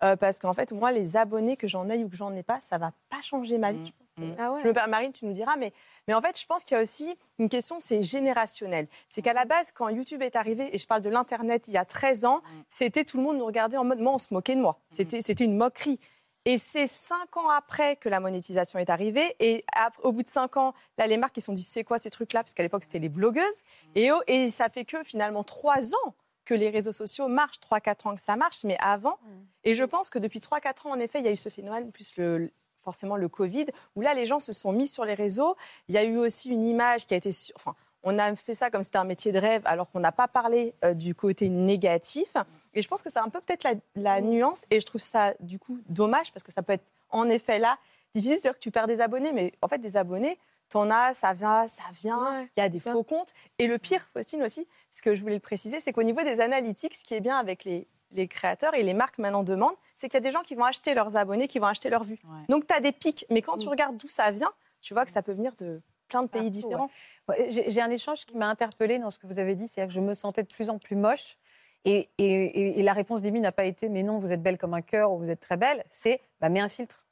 Euh, parce qu'en fait, moi, les abonnés, que j'en ai ou que j'en ai pas, ça va pas changer ma vie. Je pense que- Ah ouais. je me permets, Marine, tu nous diras, mais, mais en fait, je pense qu'il y a aussi une question, c'est générationnel. C'est qu'à la base, quand YouTube est arrivé, et je parle de l'Internet il y a 13 ans, c'était tout le monde nous regardait en mode, moi, on se moquait de moi. C'était c'était une moquerie. Et c'est cinq ans après que la monétisation est arrivée. Et au bout de cinq ans, là, les marques, ils se sont dit, c'est quoi ces trucs-là? Parce qu'à l'époque, c'était les blogueuses. Et, oh, et ça fait que finalement trois ans que les réseaux sociaux marchent, trois, quatre ans que ça marche. Mais avant, et je pense que depuis 3-4 ans, en effet, il y a eu ce phénomène, plus le, forcément le Covid, où là, les gens se sont mis sur les réseaux. Il y a eu aussi une image qui a été... sur- Enfin, on a fait ça comme c'était un métier de rêve, alors qu'on n'a pas parlé euh, du côté négatif. Et je pense que c'est un peu peut-être la, la nuance. Et je trouve ça, du coup, dommage, parce que ça peut être, en effet, là, difficile. C'est-à-dire que tu perds des abonnés, mais en fait, des abonnés, t'en as, ça vient, ça vient, Ouais, il y a des ça. faux comptes. Et le pire, Faustine aussi, ce que je voulais le préciser, c'est qu'au niveau des analytics, ce qui est bien avec les, les créateurs et les marques maintenant demandent, c'est qu'il y a des gens qui vont acheter leurs abonnés, qui vont acheter leurs vues. Ouais. Donc, tu as des pics. Mais quand tu Mm. regardes d'où ça vient, tu vois que ça peut venir de plein de pays Partout, différents. Ouais, J'ai un échange qui m'a interpellée dans ce que vous avez dit, c'est-à-dire que je me sentais de plus en plus moche. Et, et- et- et la réponse d'Amy n'a pas été mais non, vous êtes belle comme un cœur ou vous êtes très belle. C'est bah, mets un filtre.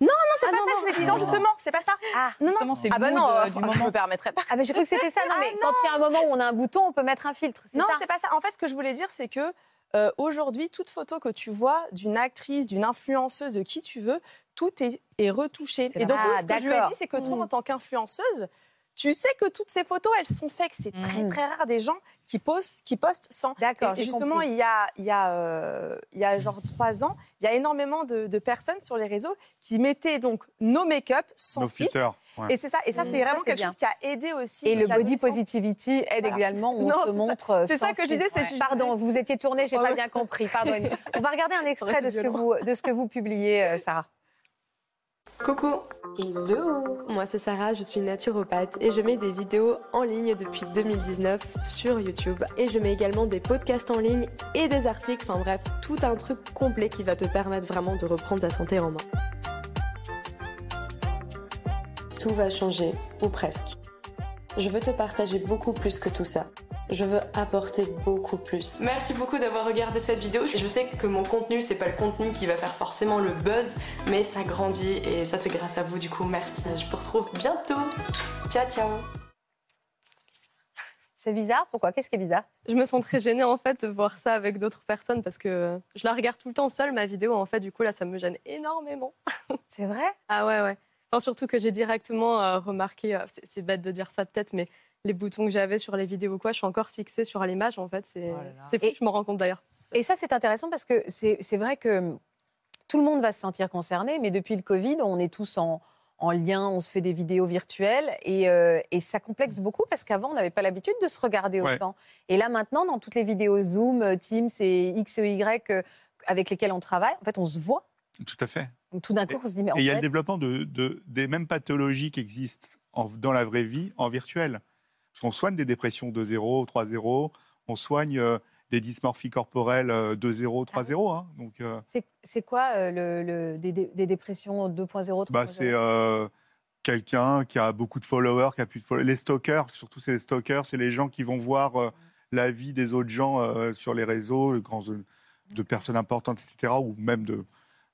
Non, c'est pas ça que je vais dire. Non, non. justement, c'est pas ça. Ah, Non, non. Justement, c'est Ah bah non, euh, euh, du je moment. me permettrais pas. ah mais j'ai cru que c'était ça. Non, Ah, mais quand il y a un moment où on a un bouton, on peut mettre un filtre. Non, ça c'est pas ça. En fait, ce que je voulais dire, c'est que euh, aujourd'hui, toute photo que tu vois d'une actrice, d'une influenceuse, de qui tu veux, tout est, est retouché. Et donc, Ah, ce que je lui ai dit, c'est que toi, en tant qu'influenceuse, tu sais que toutes ces photos, elles sont faites. C'est très, Mm. très rare des gens qui postent, qui postent sans. D'accord, Et justement, compris. il y a, il y, a, euh, il y a genre trois ans, il y a énormément de, de personnes sur les réseaux qui mettaient donc nos make-up sans Nos filtre. ouais. Et c'est ça, et ça, Mm. c'est vraiment quelque bien. chose qui a aidé aussi. Et le body positivity aide Voilà. également où on se ça. montre. euh, C'est ça sans que je disais, filtre. c'est- Pardon, vous étiez tournée, j'ai Ouais, pas ouais. bien compris. Pardon. On va regarder un extrait de ce que vous de ce que vous publiez, euh, Sarah. Coucou Hello Moi c'est Sarah, je suis naturopathe et je mets des vidéos en ligne depuis 2019 sur YouTube. Et je mets également des podcasts en ligne et des articles, enfin bref, tout un truc complet qui va te permettre vraiment de reprendre ta santé en main. Tout va changer, ou presque. Je veux te partager beaucoup plus que tout ça. Je veux apporter beaucoup plus. Merci beaucoup d'avoir regardé cette vidéo. Je sais que mon contenu, c'est pas le contenu qui va faire forcément le buzz, mais ça grandit et ça c'est grâce à vous. Du coup, merci. Je vous retrouve bientôt. Ciao, ciao. C'est bizarre. Pourquoi? Qu'est-ce qui est bizarre? Je me sens très gênée en fait de voir ça avec d'autres personnes parce que je la regarde tout le temps seule ma vidéo en fait du coup là ça me gêne énormément. C'est vrai? Ah ouais ouais. Enfin, surtout que j'ai directement euh, remarqué, euh, c'est c'est bête de dire ça peut-être, mais les boutons que j'avais sur les vidéos ou quoi, je suis encore fixée sur l'image en fait. C'est Oh fou, Et- je me rends compte d'ailleurs. Et ça, c'est intéressant parce que c'est c'est vrai que tout le monde va se sentir concerné, mais depuis le Covid, on est tous en, en lien, on se fait des vidéos virtuelles et, euh, et ça complexe beaucoup parce qu'avant, on n'avait pas l'habitude de se regarder Ouais. autant. Et là, maintenant, dans toutes les vidéos Zoom, euh, Teams et X et Y euh, avec lesquelles on travaille, en fait, on se voit. Tout à fait. Donc tout d'un coup, on se dit, mais en Et il y a le développement de, de- des mêmes pathologies qui existent en- dans la vraie vie en virtuel. Qu'on soigne des dépressions 2-0, 3-0, on soigne euh, des dysmorphies corporelles euh, 2-0, 3-0. hein. Donc, euh, c'est- quoi euh, le, le- des, dépressions 2.0, 3.0 bah, c'est quelqu'un qui a beaucoup de followers, qui a plus de followers. Les stalkers, surtout c'est les stalkers, c'est les gens qui vont voir euh, la vie des autres gens sur les réseaux, de, de personnes importantes, etc., ou même de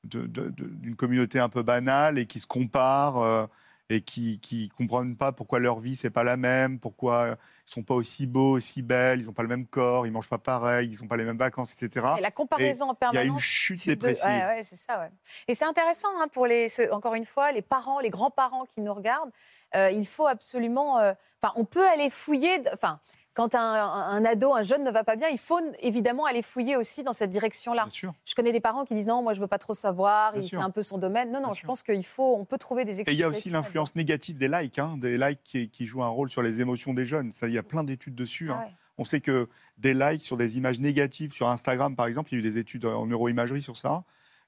d'une communauté un peu banale et qui se comparent euh, et qui qui comprennent pas pourquoi leur vie c'est pas la même, pourquoi ils sont pas aussi beaux, aussi belles, ils ont pas le même corps, ils mangent pas pareil, ils ont pas les mêmes vacances, etc. Et la comparaison en Il y a permanence. une chute dépressive. Ouais, ouais, c'est ça, ouais. Et c'est intéressant hein, pour les, encore une fois, les parents, les grands-parents qui nous regardent. Euh, il faut absolument, euh, enfin, on peut aller fouiller. Enfin, quand un, ado, un jeune ne va pas bien, il faut évidemment aller fouiller aussi dans cette direction-là. Je connais des parents qui disent non, moi je veux pas trop savoir, c'est un peu son domaine. Non, non, Bien je sûr. pense qu'il faut, on peut trouver des Et il explications. y a aussi l'influence négative des likes, hein, des likes qui, qui jouent un rôle sur les émotions des jeunes. Ça, il y a plein d'études dessus. hein. Ah ouais. On sait que des likes sur des images négatives sur Instagram, par exemple, il y a eu des études en neuroimagerie sur ça.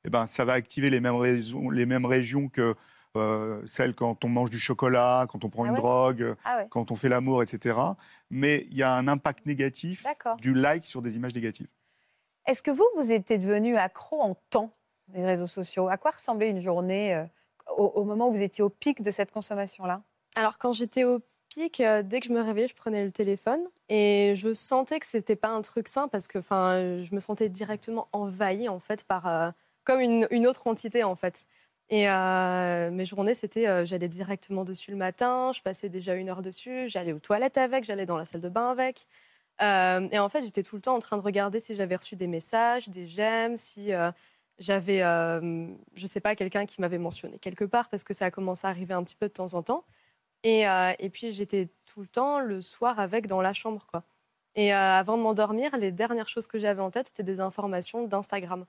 Eh ben, ça va activer les mêmes, raisons- les mêmes régions que euh, celles quand on mange du chocolat, quand on prend Ah une ouais? drogue, Ah ouais, quand on fait l'amour, etc. Mais il y a un impact négatif du like sur des images négatives. Est-ce que vous, vous étiez devenu accro en temps des réseaux sociaux? À quoi ressemblait une journée euh, au, au moment où vous étiez au pic de cette consommation-là? Alors quand j'étais au pic, euh, dès que je me réveillais, je prenais le téléphone et je sentais que c'était pas un truc sain parce que enfin, je me sentais directement envahie en fait par euh, comme une, une autre entité en fait. Et euh, mes journées, c'était, euh, j'allais directement dessus le matin, je passais déjà une heure dessus, j'allais aux toilettes avec, j'allais dans la salle de bain avec. Euh, et en fait, j'étais tout le temps en train de regarder si j'avais reçu des messages, des j'aime, si j'avais, je sais pas, quelqu'un qui m'avait mentionné quelque part, parce que ça a commencé à arriver un petit peu de temps en temps. Et, et puis, j'étais tout le temps le soir avec dans la chambre, quoi. Et avant de m'endormir, les dernières choses que j'avais en tête, c'était des informations d'Instagram.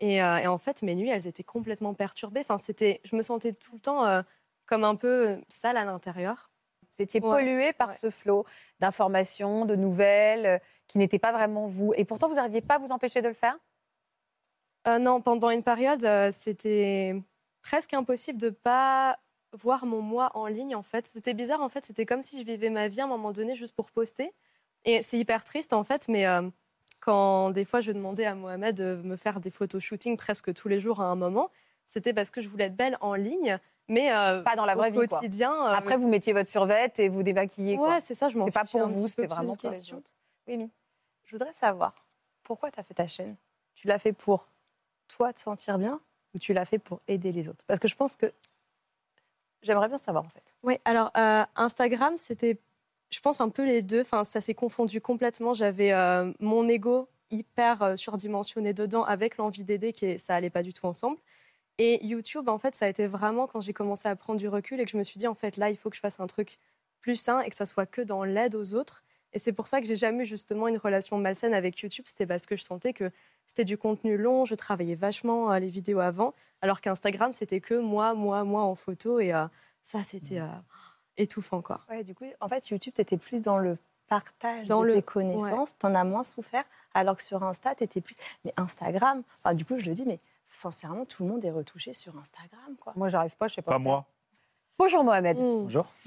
Et, euh, et en fait, mes nuits, elles étaient complètement perturbées. Enfin, c'était, je me sentais tout le temps euh, comme un peu sale à l'intérieur. Vous étiez Ouais, pollué par ouais. ce flot d'informations, de nouvelles euh, qui n'étaient pas vraiment vous. Et pourtant, vous n'arriviez pas à vous empêcher de le faire? Euh, non, pendant une période, euh, c'était presque impossible de pas voir mon moi en ligne, en fait. C'était bizarre, en fait. C'était comme si je vivais ma vie à un moment donné juste pour poster. Et c'est hyper triste, en fait, mais euh, quand des fois je demandais à Mohamed de me faire des photos shooting presque tous les jours à un moment, c'était parce que je voulais être belle en ligne, mais euh, pas dans la vraie au vie, quotidien. quoi. euh, Après, vous mettiez votre survette et vous démaquillez. quoi. Ouais, c'est ça, je m'en C'est pas pour un vous, c'était vraiment pour les autres. Oui, Mi. Je voudrais savoir pourquoi tu as fait ta chaîne. Tu l'as fait pour toi te sentir bien ou tu l'as fait pour aider les autres? Parce que je pense que j'aimerais bien savoir en fait. Oui, alors euh, Instagram, c'était, je pense, un peu les deux. Enfin, ça s'est confondu complètement. J'avais euh, mon ego hyper euh, surdimensionné dedans avec l'envie d'aider, qui est- ça allait pas du tout ensemble. Et YouTube, en fait, ça a été vraiment quand j'ai commencé à prendre du recul et que je me suis dit, en fait, là, il faut que je fasse un truc plus sain et que ça soit que dans l'aide aux autres. Et c'est pour ça que j'ai jamais eu justement une relation malsaine avec YouTube. C'était parce que je sentais que c'était du contenu long, je travaillais vachement euh, les vidéos avant, alors qu'Instagram, c'était que moi, moi, moi en photo. Et euh, ça, c'était euh, étouffant, quoi. Ouais, du coup, en fait, YouTube, tu étais plus dans le partage Dans de le- tes connaissances, tu en as moins souffert, alors que sur Insta, tu étais plus. Mais Instagram, enfin, du coup, je le dis, mais sincèrement, tout le monde est retouché sur Instagram. Quoi. Moi, j'arrive pas, je sais pas. Pas moi. Bonjour Mohamed. Bonjour.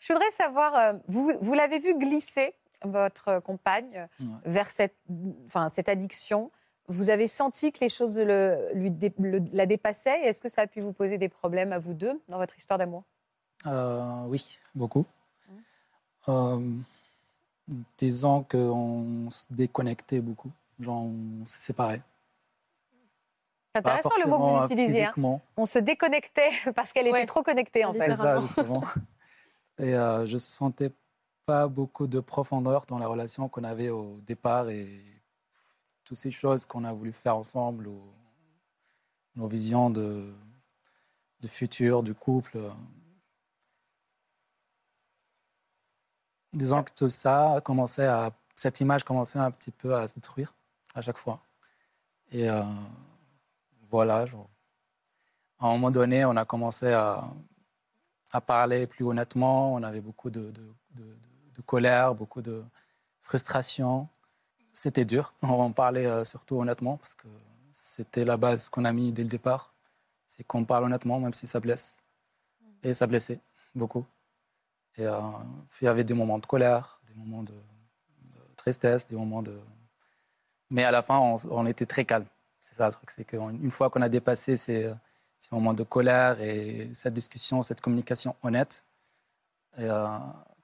Je voudrais savoir, euh, vous, vous l'avez vu glisser, votre compagne, Ouais. vers cette, enfin, cette addiction. Vous avez senti que les choses le- lui dé- le- la dépassaient? Est-ce que ça a pu vous poser des problèmes à vous deux dans votre histoire d'amour? Euh, oui, beaucoup. Euh, disons qu'on se déconnectait beaucoup. Genre, on se séparait. C'est intéressant le mot que vous forcément utilisez. hein. On se déconnectait parce qu'elle était Ouais. trop connectée en fait. C'est ça, justement. Et euh, je sentais pas beaucoup de profondeur dans la relation qu'on avait au départ et toutes ces choses qu'on a voulu faire ensemble, ou nos visions de, de futur, du couple. Disons que tout ça commençait à, cette image commençait un petit peu à se détruire à chaque fois. Et euh, voilà, genre, à un moment donné, on a commencé à, parler plus honnêtement. On avait beaucoup de, colère, beaucoup de frustration. C'était dur. On en parlait euh, surtout honnêtement parce que c'était la base qu'on a mis dès le départ. C'est qu'on parle honnêtement, même si ça blesse. Et ça blessait beaucoup. Et euh, il y avait des moments de colère, des moments de, de tristesse, des moments de. Mais à la fin, on, on était très calme. C'est ça le truc. C'est qu'une fois qu'on a dépassé ces, ces moments de colère et cette discussion, cette communication honnête, et, euh,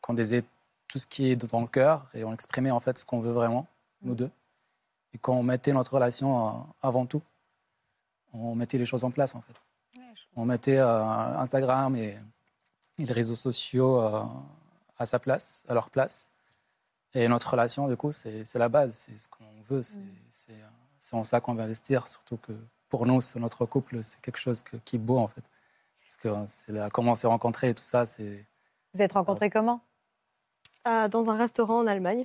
qu'on disait tout ce qui est dans le cœur et on exprimait en fait ce qu'on veut vraiment, nous deux. Et qu'on mettait notre relation euh, avant tout. On mettait les choses en place en fait. On mettait euh, Instagram et, et les réseaux sociaux euh, à sa place, à leur place. Et notre relation, du coup, c'est c'est la base, c'est ce qu'on veut, c'est c'est, euh, c'est en ça qu'on va investir. Surtout que pour nous, notre couple, c'est quelque chose que- qui est beau en fait. Parce que euh, c'est là, comment on s'est rencontrés et tout ça, c'est. Vous êtes rencontrés comment? Ah, dans un restaurant en Allemagne.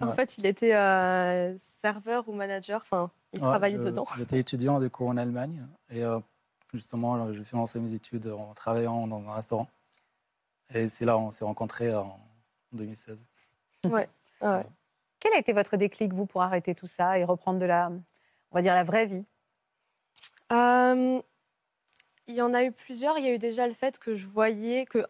En Ouais. fait, il était euh, serveur ou manager. Enfin, il Ouais, travaillait je- dedans. J'étais étudiant du coup en Allemagne et euh, justement, j'ai financé mes études en travaillant dans un restaurant. Et c'est là on s'est rencontrés en 2016. Ouais. ouais. Quel a été votre déclic, vous, pour arrêter tout ça et reprendre de la, on va dire, la vraie vie? Euh, il y en a eu plusieurs. Il y a eu déjà le fait que je voyais que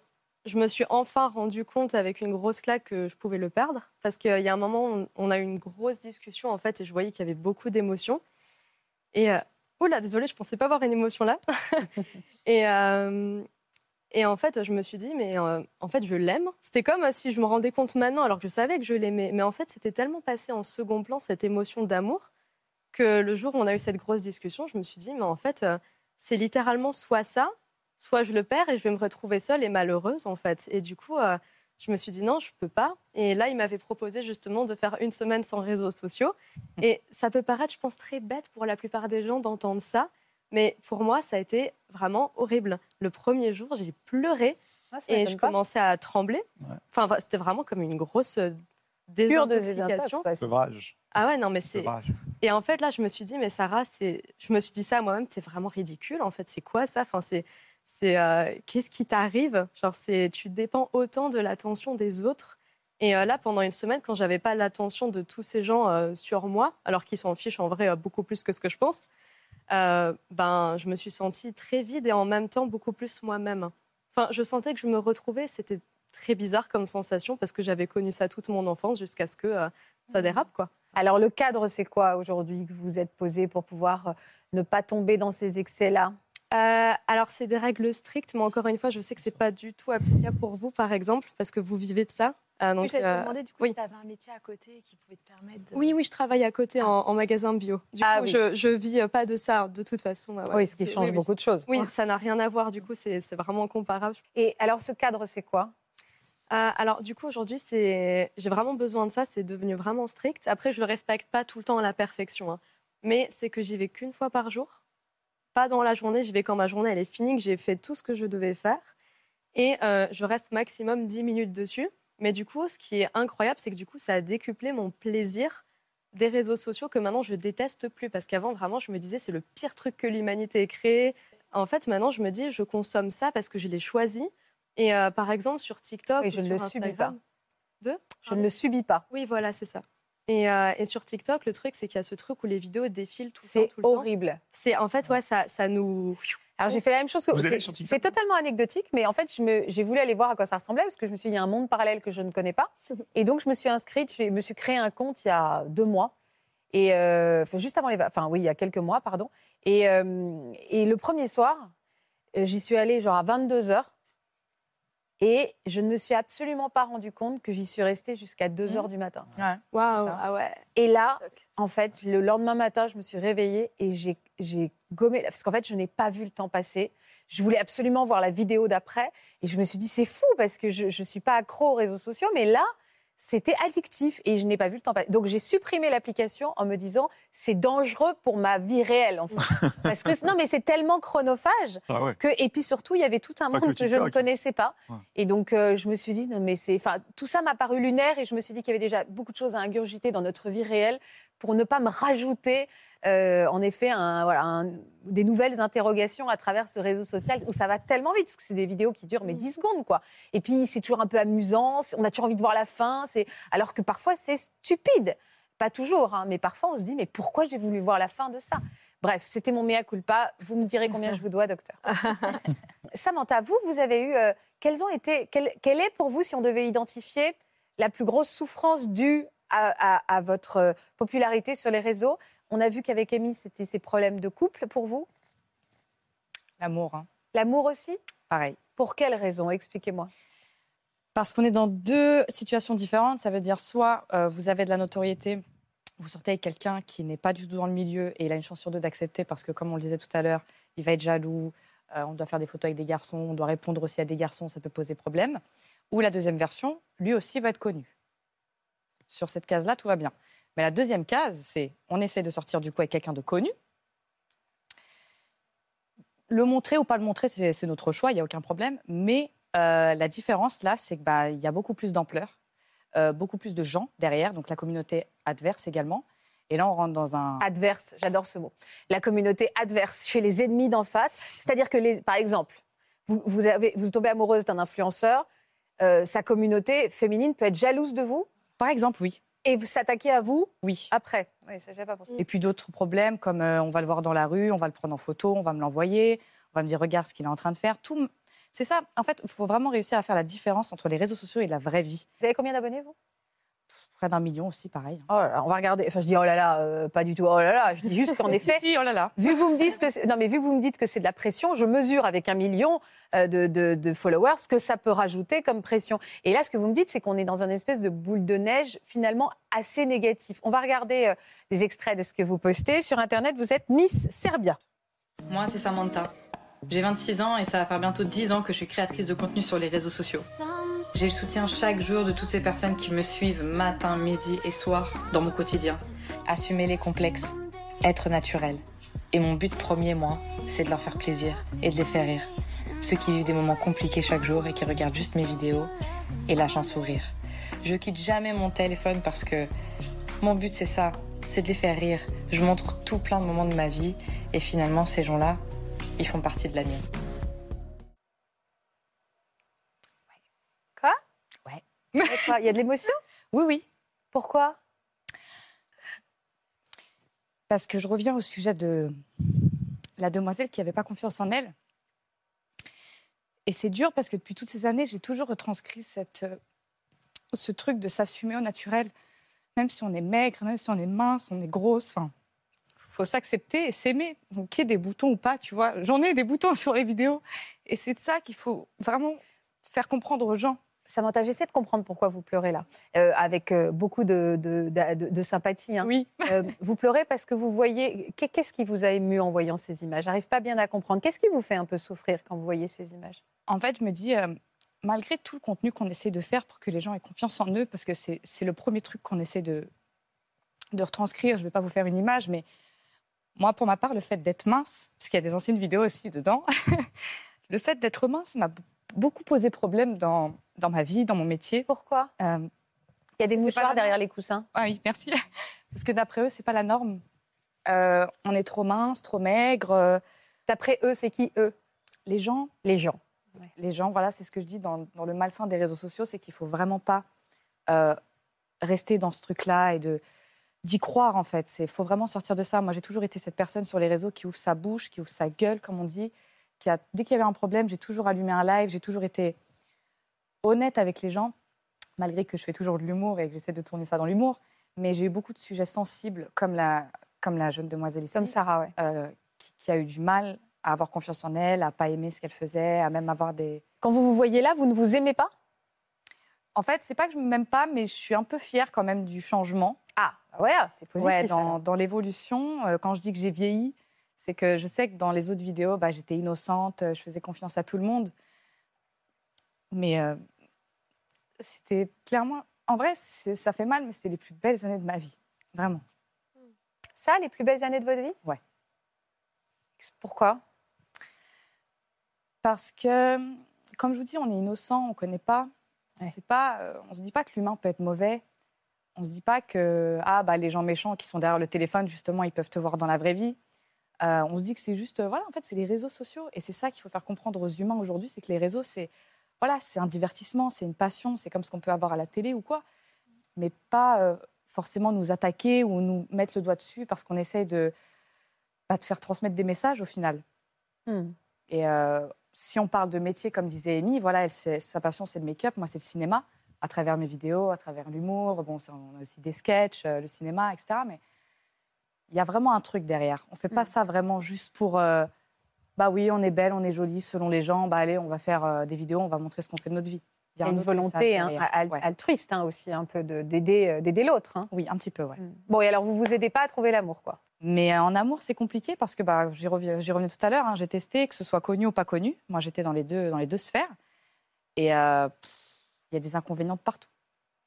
je me suis enfin rendu compte avec une grosse claque que je pouvais le perdre. Parce qu'il y a un moment, on, on a eu une grosse discussion en fait et je voyais qu'il y avait beaucoup d'émotions. Et euh, oula, désolée, je pensais pas avoir une émotion là. et, euh, et en fait, je me suis dit, mais euh, en fait, je l'aime. C'était comme euh, si je me rendais compte maintenant, alors que je savais que je l'aimais. Mais en fait, c'était tellement passé en second plan cette émotion d'amour que le jour où on a eu cette grosse discussion, je me suis dit, mais en fait, euh, c'est littéralement soit ça, soit je le perds et je vais me retrouver seule et malheureuse, en fait. Et du coup, je me suis dit, non, je peux pas. Et là, il m'avait proposé justement de faire une semaine sans réseaux sociaux. Et ça peut paraître, je pense, très bête pour la plupart des gens d'entendre ça. Mais pour moi, ça a été vraiment horrible. Le premier jour, j'ai pleuré Ah, et je pas. commençais à trembler. Ouais. Enfin, c'était vraiment comme une grosse euh, Pure désintoxication. Sevrage. Ah ouais, non, mais c'est. Et en fait, là, je me suis dit, mais Sarah, c'est. Je me suis dit ça à moi-même, c'est vraiment ridicule. En fait, c'est quoi ça? Enfin, c'est. C'est euh, qu'est-ce qui t'arrive? Genre, c'est tu dépends autant de l'attention des autres. Et euh, là, pendant une semaine, quand j'avais pas l'attention de tous ces gens euh, sur moi, alors qu'ils s'en fichent en vrai euh, beaucoup plus que ce que je pense, euh, ben, je me suis sentie très vide et en même temps beaucoup plus moi-même. Enfin, je sentais que je me retrouvais, c'était très bizarre comme sensation parce que j'avais connu ça toute mon enfance jusqu'à ce que euh, ça dérape, quoi. Alors, le cadre, c'est quoi aujourd'hui que vous êtes posé pour pouvoir euh, ne pas tomber dans ces excès-là? Euh, alors, c'est des règles strictes, mais encore une fois, je sais que c'est pas du tout applicable pour vous, par exemple, parce que vous vivez de ça. Euh, donc, oui, te demander du coup si tu avais un métier à côté qui pouvait te permettre de... Oui, oui, je travaille à côté en, en, magasin bio. Du ah, coup, oui. je, je vis pas de ça, de toute façon. Ouais, oui, ce qui change oui, beaucoup de choses. Oui, ça n'a rien à voir, du coup, c'est vraiment comparable. Et alors, ce cadre, c'est quoi? Euh, alors, du coup, aujourd'hui, j'ai vraiment besoin de ça. C'est devenu vraiment strict. Après, je le respecte pas tout le temps à la perfection. Hein. Mais c'est que j'y vais qu'une fois par jour. Pas dans la journée. J'y vais quand ma journée elle est finie, que j'ai fait tout ce que je devais faire. Et euh, je reste maximum 10 minutes dessus. Mais du coup, ce qui est incroyable, c'est que du coup, ça a décuplé mon plaisir des réseaux sociaux que maintenant je déteste plus. Parce qu'avant, vraiment, je me disais, c'est le pire truc que l'humanité ait créé. En fait, maintenant, je me dis, je consomme ça parce que je l'ai choisi. Et euh, par exemple, sur TikTok. Et je ou ne sur le Instagram, subis pas. De Je ne le subis pas. Oui, voilà, c'est ça. Et, euh, et, sur TikTok, le truc, c'est qu'il y a ce truc où les vidéos défilent tout le temps. C'est horrible. C'est en fait, ouais, ça, ça nous. Alors j'ai fait la même chose que vous. C'est totalement anecdotique, mais en fait, j'ai voulu aller voir à quoi ça ressemblait parce que je me suis dit, il y a un monde parallèle que je ne connais pas. Et donc, je me suis inscrite, je me suis créé un compte il y a deux mois. Et euh, juste avant les. Enfin, oui, il y a quelques mois, pardon. Et, euh, et le premier soir, j'y suis allée genre à 22 heures. Et je ne me suis absolument pas rendu compte que j'y suis restée jusqu'à 2 heures du matin. Ouais. Waouh, ah ouais. Et là, en fait, le lendemain matin, je me suis réveillée et j'ai gommé. Parce qu'en fait, je n'ai pas vu le temps passer. Je voulais absolument voir la vidéo d'après. Et je me suis dit, c'est fou parce que je ne suis pas accro aux réseaux sociaux. Mais là, c'était addictif et je n'ai pas vu le temps passer. Donc j'ai supprimé l'application en me disant c'est dangereux pour ma vie réelle en fait. Parce que non mais c'est tellement chronophage ah ouais. que et puis surtout il y avait tout un monde que, que je ne connaissais pas ouais. et donc euh, je me suis dit non mais c'est enfin tout ça m'a paru lunaire et je me suis dit qu'il y avait déjà beaucoup de choses à ingurgiter dans notre vie réelle pour ne pas me rajouter euh, en effet un, voilà, un, des nouvelles interrogations à travers ce réseau social où ça va tellement vite, parce que c'est des vidéos qui durent mais 10 secondes. quoi. Et puis c'est toujours un peu amusant, on a toujours envie de voir la fin, alors que parfois c'est stupide. Pas toujours, hein, mais parfois on se dit mais pourquoi j'ai voulu voir la fin de ça? Bref, c'était mon mea culpa. Vous me direz combien je vous dois, docteur. Samantha, vous, vous avez eu... Euh, quelles ont été, quelle, quelle est pour vous, si on devait identifier la plus grosse souffrance due à, à, à votre popularité sur les réseaux on a vu qu'avec Amy, c'était ces problèmes de couple pour vous? L'amour. Hein. L'amour aussi? Pareil. Pour quelles raisons Expliquez-moi. Parce qu'on est dans deux situations différentes. Ça veut dire soit euh, vous avez de la notoriété, vous sortez avec quelqu'un qui n'est pas du tout dans le milieu et il a une chance sur deux d'accepter parce que, comme on le disait tout à l'heure, il va être jaloux, euh, on doit faire des photos avec des garçons, on doit répondre aussi à des garçons, ça peut poser problème. Ou la deuxième version, lui aussi va être connu. Sur cette case-là, tout va bien. Mais la deuxième case, c'est on essaie de sortir du coup avec quelqu'un de connu. Le montrer ou pas le montrer, c'est notre choix, il n'y a aucun problème. Mais euh, la différence là, c'est qu'il bah, y a beaucoup plus d'ampleur, euh, beaucoup plus de gens derrière, donc la communauté adverse également. Et là, on rentre dans un... Adverse, j'adore ce mot. La communauté adverse, chez les ennemis d'en face. C'est-à-dire que, les, par exemple, vous, vous, avez, vous tombez amoureuse d'un influenceur, euh, sa communauté féminine peut être jalouse de vous? Par exemple, oui. Et vous s'attaquer à vous Oui. Après Oui, ça, j'avais pas pensé. Et puis d'autres problèmes, comme euh, on va le voir dans la rue, on va le prendre en photo, on va me l'envoyer, on va me dire regarde ce qu'il est en train de faire. Tout, c'est ça. En fait, il faut vraiment réussir à faire la différence entre les réseaux sociaux et la vraie vie. Vous avez combien d'abonnés, vous? Près d'un million aussi, pareil. Oh là là, on va regarder. Enfin, je dis oh là là, euh, pas du tout. Oh là là, je dis juste qu'en effet. si, oh là là. Vu que vous me dites que non, mais vu que vous me dites que c'est de la pression, je mesure avec un million euh, de, de, de, followers ce que ça peut rajouter comme pression. Et là, ce que vous me dites, c'est qu'on est dans un espèce de boule de neige finalement assez négatif. On va regarder euh, des extraits de ce que vous postez sur Internet. Vous êtes Miss Serbia. Moi, c'est Samantha. J'ai 26 ans et ça va faire bientôt 10 ans que je suis créatrice de contenu sur les réseaux sociaux. J'ai le soutien chaque jour de toutes ces personnes qui me suivent matin, midi et soir dans mon quotidien. Assumer les complexes, être naturel. Et mon but premier, moi, c'est de leur faire plaisir et de les faire rire. Ceux qui vivent des moments compliqués chaque jour et qui regardent juste mes vidéos et lâchent un sourire. Je quitte jamais mon téléphone parce que mon but c'est ça, c'est de les faire rire. Je montre tout plein de moments de ma vie et finalement ces gens-là, ils font partie de la mienne. Il y a de l'émotion? Oui, oui. Pourquoi? Parce que je reviens au sujet de la demoiselle qui n'avait pas confiance en elle. Et c'est dur parce que depuis toutes ces années, j'ai toujours retranscrit cette, euh, ce truc de s'assumer au naturel, même si on est maigre, même si on est mince, on est grosse. Enfin, faut s'accepter et s'aimer. Donc, qu'il y ait des boutons ou pas, tu vois. J'en ai des boutons sur les vidéos. Et c'est de ça qu'il faut vraiment faire comprendre aux gens. Samantha, j'essaie de comprendre pourquoi vous pleurez là, euh, avec euh, beaucoup de, de, de- de sympathie. hein. Oui. Euh, vous pleurez parce que vous voyez. qu'est- Qu'est-ce qui vous a ému en voyant ces images? J'arrive pas bien à comprendre. Qu'est-ce qui vous fait un peu souffrir quand vous voyez ces images? En fait, je me dis, malgré tout le contenu qu'on essaie de faire pour que les gens aient confiance en eux, parce que c'est le premier truc qu'on essaie de, de retranscrire, je ne vais pas vous faire une image, mais moi, pour ma part, le fait d'être mince, parce qu'il y a des anciennes vidéos aussi dedans, le fait d'être mince m'a beaucoup posé problème dans, dans ma vie, dans mon métier. Pourquoi? Il Il y a des mouchoirs derrière les coussins. Ah oui, merci. Parce que d'après eux, c'est pas la norme. Euh, on est trop mince, trop maigre. euh, D'après eux, c'est qui eux? Les gens. Les gens. Les gens, voilà, c'est ce que je dis dans, dans le malsain des réseaux sociaux, c'est qu'il faut vraiment pas euh, rester dans ce truc-là et de d'y croire en fait. Il faut vraiment sortir de ça. Moi, j'ai toujours été cette personne sur les réseaux qui ouvre sa bouche, qui ouvre sa gueule, comme on dit. Qui a, dès qu'il y avait un problème, j'ai toujours allumé un live, j'ai toujours été honnête avec les gens, malgré que je fais toujours de l'humour et que j'essaie de tourner ça dans l'humour. Mais j'ai eu beaucoup de sujets sensibles, comme la, comme la jeune demoiselle ici. Comme Sarah, ouais. euh, qui, qui a eu du mal à avoir confiance en elle, à pas aimer ce qu'elle faisait, à même avoir des. Quand vous vous voyez là, vous ne vous aimez pas? En fait, c'est pas que je m'aime pas, mais je suis un peu fière quand même du changement. Ah, ouais, c'est positif. Ouais, dans l'évolution, euh, quand je dis que j'ai vieilli, c'est que je sais que dans les autres vidéos, bah, j'étais innocente, euh, je faisais confiance à tout le monde. Mais euh, c'était clairement. En vrai, ça fait mal, mais c'était les plus belles années de ma vie. Vraiment. Ça, les plus belles années de votre vie? Ouais. Pourquoi? Parce que, comme je vous dis, on est innocent, on ne connaît pas. On sait pas, euh, on se dit pas que l'humain peut être mauvais. On se dit pas que ah bah les gens méchants qui sont derrière le téléphone justement ils peuvent te voir dans la vraie vie. Euh, on se dit que c'est juste euh, voilà en fait c'est les réseaux sociaux et c'est ça qu'il faut faire comprendre aux humains aujourd'hui c'est que les réseaux c'est voilà c'est un divertissement c'est une passion c'est comme ce qu'on peut avoir à la télé ou quoi mais pas euh, forcément nous attaquer ou nous mettre le doigt dessus parce qu'on essaye de bah, de faire transmettre des messages au final. Hmm. Et euh, si on parle de métier, comme disait Amy, voilà, elle, sa passion, c'est le make-up. Moi, c'est le cinéma, à travers mes vidéos, à travers l'humour. Bon, on a aussi des sketchs, euh, le cinéma, etc. Mais il y a vraiment un truc derrière. On fait pas ça vraiment juste pour. euh, bah oui, on est belle, on est jolie, selon les gens. Bah allez, on va faire euh, des vidéos, on va montrer ce qu'on fait de notre vie. Il y a un une volonté hein, derrière. al- Ouais. altruiste hein, aussi, un peu de- d'aider euh, d'aider l'autre. hein. Oui, un petit peu, ouais. Bon, et alors vous vous aidez pas à trouver l'amour, quoi? Mais euh, en amour, c'est compliqué parce que bah, j'y reviens, j'y revenais tout à l'heure. j'ai testé, que ce soit connu ou pas connu. Moi, j'étais dans les deux, dans les deux sphères. Et euh, il y a des inconvénients partout.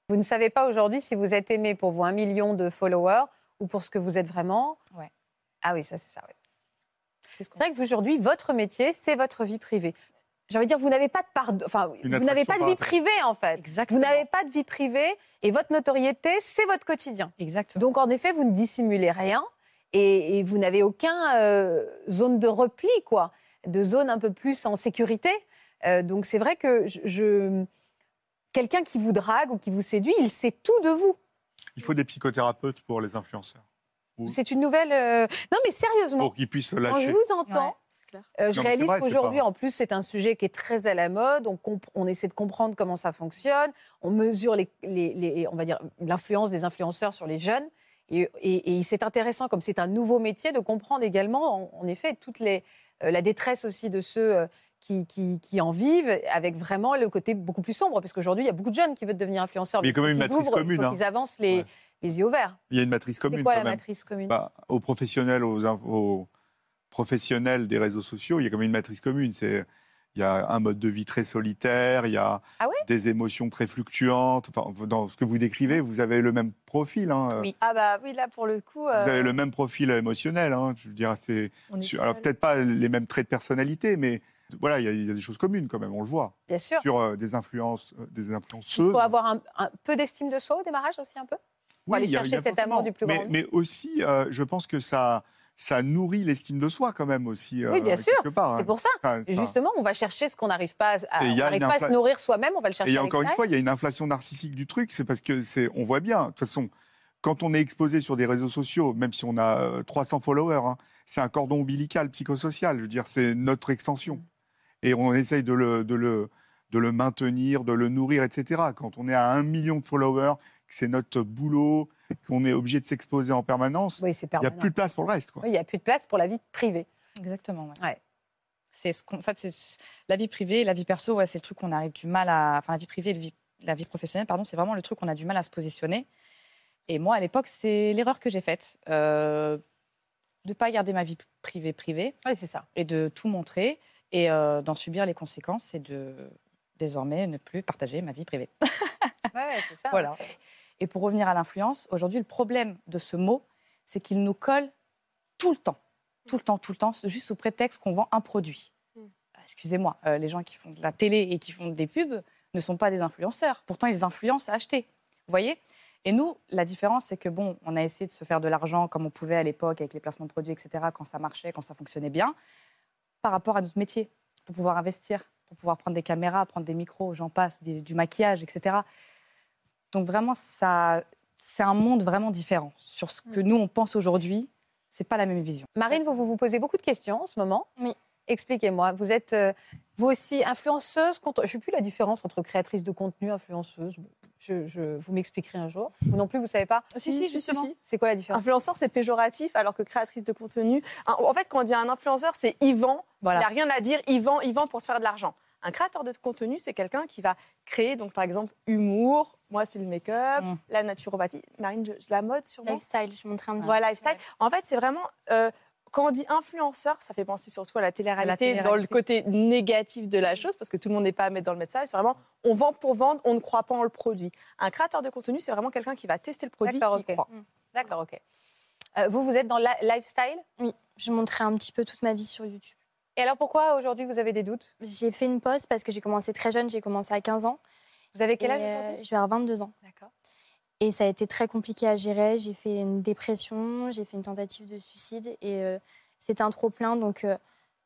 Vous ne savez pas aujourd'hui si vous êtes aimé pour vos un million de followers ou pour ce que vous êtes vraiment? Ouais. Ah oui, ça c'est ça. ouais. C'est ce C'est vrai qu'aujourd'hui, votre métier, c'est votre vie privée. J'ai envie de dire, vous n'avez pas de part, enfin, Une vous n'avez pas de vie privée en fait. Exactement. Vous n'avez pas de vie privée et votre notoriété, c'est votre quotidien. Exactement. Donc en effet, vous ne dissimulez rien et, et vous n'avez aucun euh, zone de repli, quoi, de zone un peu plus en sécurité. Euh, donc c'est vrai que je, je- quelqu'un qui vous drague ou qui vous séduit, il sait tout de vous. Il faut des psychothérapeutes pour les influenceurs. C'est une nouvelle. euh, Non mais sérieusement, Pour qu'ils puissent se quand lâcher. je vous entends. Euh, je Non, mais c'est réalise vrai, c'est qu'aujourd'hui, pas- en plus, c'est un sujet qui est très à la mode. On, comp- on essaie de comprendre comment ça fonctionne. On mesure, les, les- les- on va dire, l'influence des influenceurs sur les jeunes. Et, et- et c'est intéressant, comme c'est un nouveau métier, de comprendre également, en, en effet, toute les, euh, la détresse aussi de ceux euh, qui, qui- qui en vivent, avec vraiment le côté beaucoup plus sombre. Parce qu'aujourd'hui, il y a beaucoup de jeunes qui veulent devenir influenceurs. Mais il y a quand même une matrice ouvrent, commune, Il faut hein. qu'ils avancent les, Ouais. Les yeux ouverts. Il y a une matrice commune. C'est quoi quand la même. matrice commune? Bah, aux professionnels, aux, professionnels des réseaux sociaux, il y a quand même une matrice commune. C'est il y a un mode de vie très solitaire, il y a Ah des émotions très fluctuantes. Enfin, dans ce que vous décrivez, vous avez le même profil. hein. Oui. Ah bah oui, là pour le coup. Vous euh, avez le même profil émotionnel. hein. Je veux dire, c'est alors peut-être pas les mêmes traits de personnalité, mais voilà, il y, a- il y a des choses communes quand même. On le voit Bien sûr. sur euh, des influences, euh, des Il influenceuses. faut avoir un, un peu d'estime de soi au démarrage aussi, un peu? Pour aller il y a- il y chercher cet amour du plus grand. mais aussi, euh, je pense que ça, ça nourrit l'estime de soi quand même aussi. Oui, bien euh, sûr. part, C'est hein. pour ça. Enfin, Et justement, on va chercher ce qu'on n'arrive pas, à, Et on pas se nourrir soi-même, on va le Et chercher à encore une fois, il y a une inflation narcissique du truc. C'est parce que c'est, on voit bien. De toute façon, quand on est exposé sur des réseaux sociaux, même si on a 300 followers, hein, c'est un cordon ombilical psychosocial. Je veux dire, c'est notre extension. Et on essaye de le, de, le, de le maintenir, de le nourrir, etc. Quand on est à un million de followers, que c'est notre boulot, qu'on est obligé de s'exposer en permanence, il n'y a plus de place pour le reste. Quoi. Oui, il n'y a plus de place pour la vie privée. Exactement. Ouais. C'est ce en fait, c'est la vie privée, la vie perso, ouais, c'est le truc qu'on arrive du mal à. Enfin, la vie privée, la vie, la vie professionnelle, pardon, c'est vraiment le truc qu'on a du mal à se positionner. Et moi, à l'époque, c'est l'erreur que j'ai faite. Euh, de ne pas garder ma vie privée privée. Oui, c'est ça. Et de tout montrer et euh, d'en subir les conséquences et de désormais ne plus partager ma vie privée. Oui, c'est ça. Voilà. Et pour revenir à l'influence, aujourd'hui, le problème de ce mot, c'est qu'il nous colle tout le temps. Tout le temps, tout le temps, juste sous prétexte qu'on vend un produit. Mm. Excusez-moi, euh, les gens qui font de la télé et qui font des pubs ne sont pas des influenceurs. Pourtant, ils influencent à acheter. Vous voyez? Et nous, la différence, c'est que bon, on a essayé de se faire de l'argent comme on pouvait à l'époque avec les placements de produits, etc., quand ça marchait, quand ça fonctionnait bien, par rapport à notre métier, pour pouvoir investir, pour pouvoir prendre des caméras, prendre des micros, j'en passe, du maquillage, etc. Donc vraiment, ça, c'est un monde vraiment différent. Sur ce que mm. nous, on pense aujourd'hui, c'est pas la même vision. Marine, vous, vous posez beaucoup de questions en ce moment. Oui. Expliquez-moi, vous êtes euh, vous aussi influenceuse Je ne sais plus la différence entre créatrice de contenu, influenceuse. Je, vous m'expliquerez un jour. Vous non plus, vous savez pas Si, si, justement. C'est quoi la différence? Influenceur, c'est péjoratif, alors que créatrice de contenu. En fait, quand on dit un influenceur, c'est Yvan. Voilà. Il n'a rien à dire. Yvan, Yvan pour se faire de l'argent. Un créateur de contenu, c'est quelqu'un qui va créer, donc par exemple, humour. Moi, c'est le make-up, mm. la naturopathie. Marine, je, la mode, sûrement. Lifestyle, je montrais un petit Voilà, lifestyle. En fait, c'est vraiment. Euh, quand on dit influenceur, ça fait penser surtout à la télé-réalité, dans le côté négatif de la chose, parce que tout le monde n'est pas à mettre dans le message. C'est vraiment, on vend pour vendre, on ne croit pas en le produit. Un créateur de contenu, c'est vraiment quelqu'un qui va tester le produit, qui croit. Mm. D'accord, ok. Euh, vous, vous êtes dans le lifestyle? Oui, je montrais un petit peu toute ma vie sur YouTube. Et alors pourquoi aujourd'hui vous avez des doutes? J'ai fait une pause parce que j'ai commencé très jeune, j'ai commencé à 15 ans. Vous avez quel âge aujourd'hui? Je vais avoir 22 ans. D'accord. Et ça a été très compliqué à gérer. J'ai fait une dépression, j'ai fait une tentative de suicide et euh, c'était un trop plein. Donc euh,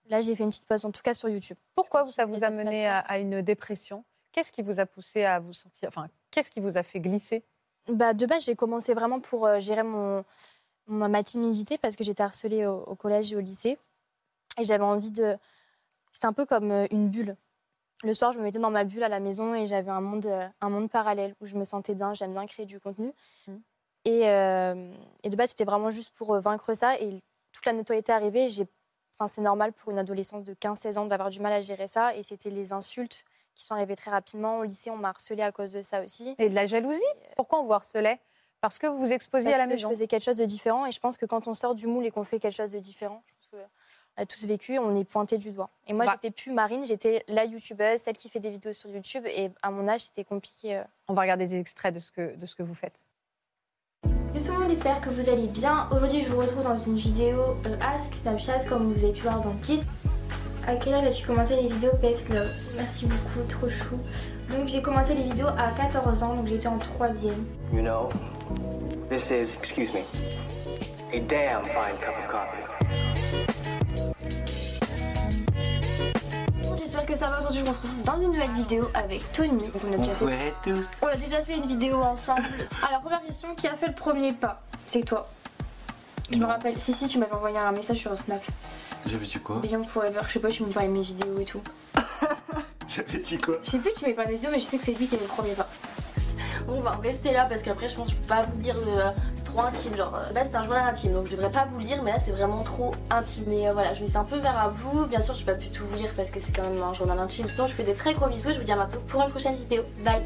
là, j'ai fait une petite pause, en tout cas sur YouTube. Pourquoi ça vous a mené à, une dépression? Qu'est-ce qui vous a poussé à vous sentir Enfin, qu'est-ce qui vous a fait glisser? Bah, De base, j'ai commencé vraiment pour euh, gérer mon, ma timidité parce que j'étais harcelée au, collège et au lycée. Et j'avais envie de. C'était un peu comme une bulle le soir, je me mettais dans ma bulle à la maison et j'avais un monde, euh, un monde parallèle où je me sentais bien, j'aime bien créer du contenu. Mmh. Euh, et, de base, c'était vraiment juste pour euh, vaincre ça. Et toute la notoriété arrivée, enfin, c'est normal pour une adolescente de 15-16 ans d'avoir du mal à gérer ça. Et c'était les insultes qui sont arrivées très rapidement. Au lycée, on m'a harcelée à cause de ça aussi. Et de la jalousie? Pourquoi on vous harcelait? Parce que vous vous exposiez à la maison. Je faisais quelque chose de différent. Et je pense que quand on sort du moule et qu'on fait quelque chose de différent, a tous vécu, on est pointé du doigt. Et moi, bah. j'étais plus Marine, j'étais la youtubeuse, celle qui fait des vidéos sur YouTube. Et à mon âge, c'était compliqué. Euh. On va regarder des extraits de ce que, de ce que vous faites. tout le monde, j'espère que vous allez bien. Aujourd'hui, je vous retrouve dans une vidéo euh, Ask Snapchat, comme vous avez pu voir dans le titre. À quel âge as-tu commencé les vidéos PS Love? Merci beaucoup, trop chou. Donc, j'ai commencé les vidéos à 14 ans, donc j'étais en troisième. You know, this is, excuse me, a damn fine cup of coffee. Que ça va aujourd'hui, je vous retrouve dans une nouvelle vidéo avec Tony. on a déjà fait... On a déjà fait une vidéo ensemble. Alors première question, qui a fait le premier pas? C'est toi. Je me rappelle, si si tu m'avais envoyé un message sur Snap. J'avais dit quoi? Beyond Forever, je sais pas, tu me parlais mes vidéos et tout. J'avais dit quoi? Je sais plus, tu m'avais pas mes vidéos, mais je sais que c'est lui qui a fait le premier pas. Bon, on va rester là parce qu'après, je pense que je peux pas vous lire. Euh, c'est trop intime. Genre, euh, bah, c'est un journal intime donc je devrais pas vous lire, mais là, c'est vraiment trop intime. Mais euh, voilà, je me suis un peu vers à vous. Bien sûr, je vais pas pu tout vous lire parce que c'est quand même un journal intime. Sinon, je fais des très gros bisous. Je vous dis à bientôt pour une prochaine vidéo. Bye.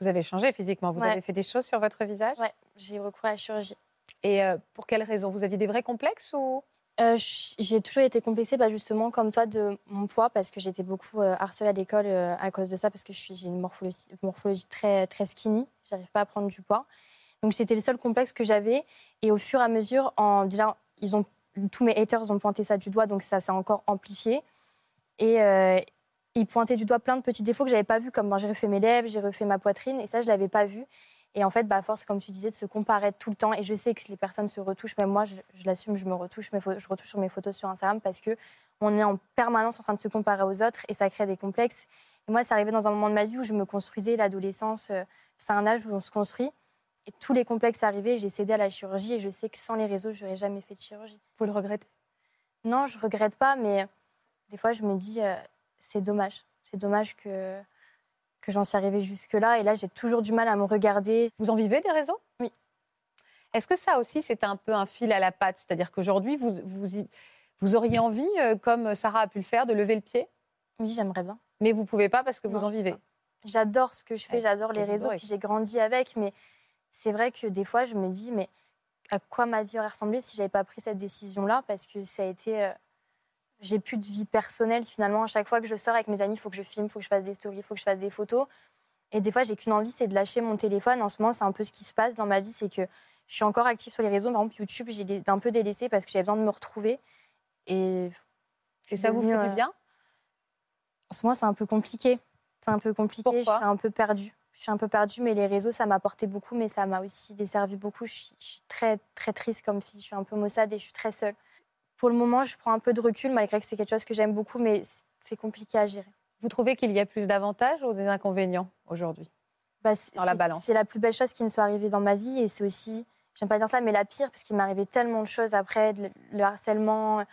Vous avez changé physiquement, vous avez fait des choses sur votre visage? Ouais, j'ai recours à la chirurgie. Et pour quelles raisons Vous aviez des vrais complexes ou? Euh, j'ai toujours été complexée, bah, justement, comme toi, de mon poids, parce que j'étais beaucoup euh, harcelée à l'école euh, à cause de ça, parce que j'ai une morphologie, morphologie, très, très skinny. J'arrive pas à prendre du poids. Donc, c'était le seul complexe que j'avais. Et au fur et à mesure, déjà, ils ont, tous mes haters ont pointé ça du doigt, donc ça s'est encore amplifié. Et ils pointaient du doigt plein de petits défauts que j'avais pas vus, comme ben, j'ai refait mes lèvres, j'ai refait ma poitrine, et ça, je l'avais pas vu. Et en fait, bah, à force, comme tu disais, de se comparer tout le temps, et je sais que les personnes se retouchent, même moi, je, l'assume, je me retouche, je retouche sur mes photos sur Instagram parce que on est en permanence en train de se comparer aux autres et ça crée des complexes. moi, c'est arrivé dans un moment de ma vie où je me construisais, l'adolescence, euh, c'est un âge où on se construit. Et tous les complexes arrivaient, j'ai cédé à la chirurgie et je sais que sans les réseaux, je n'aurais jamais fait de chirurgie. Vous le regrettez? Non, je regrette pas, mais des fois, je me dis, euh, c'est dommage. C'est dommage que, que j'en suis arrivée jusque-là. Et là, j'ai toujours du mal à me regarder. Vous en vivez des réseaux? Oui. Est-ce que ça aussi, c'est un peu un fil à la patte? C'est-à-dire qu'aujourd'hui, vous, vous, vous, auriez envie, euh, comme Sarah a pu le faire, de lever le pied? Oui, j'aimerais bien. Mais vous pouvez pas parce que vous en vivez. J'adore ce que je fais, j'adore les réseaux, puis j'ai grandi avec, mais c'est vrai que des fois, je me dis, mais à quoi ma vie aurait ressemblé si j'avais pas pris cette décision-là? Parce que ça a été. J'ai plus de vie personnelle finalement. À chaque fois que je sors avec mes amis, il faut que je filme, il faut que je fasse des stories, il faut que je fasse des photos. Et des fois, j'ai qu'une envie, c'est de lâcher mon téléphone. En ce moment, c'est un peu ce qui se passe dans ma vie, c'est que je suis encore active sur les réseaux. Par exemple, YouTube, j'ai un peu délaissé parce que j'avais besoin de me retrouver. Et, Et ça vous fait du euh, bien? En ce moment, c'est un peu compliqué. C'est un peu compliqué. je suis un peu perdue. Je suis un peu perdue, mais les réseaux, ça m'a apporté beaucoup, mais ça m'a aussi desservi beaucoup. Je suis, très, très triste comme fille. Je suis un peu maussade et je suis très seule. Pour le moment, je prends un peu de recul, malgré que c'est quelque chose que j'aime beaucoup, mais c'est compliqué à gérer. Vous trouvez qu'il y a plus d'avantages ou des inconvénients aujourd'hui? Bah, dans la balance C'est la plus belle chose qui me soit arrivée dans ma vie et c'est aussi, j'aime pas dire ça, mais la pire, parce qu'il m'est arrivé tellement de choses après, le harcèlement,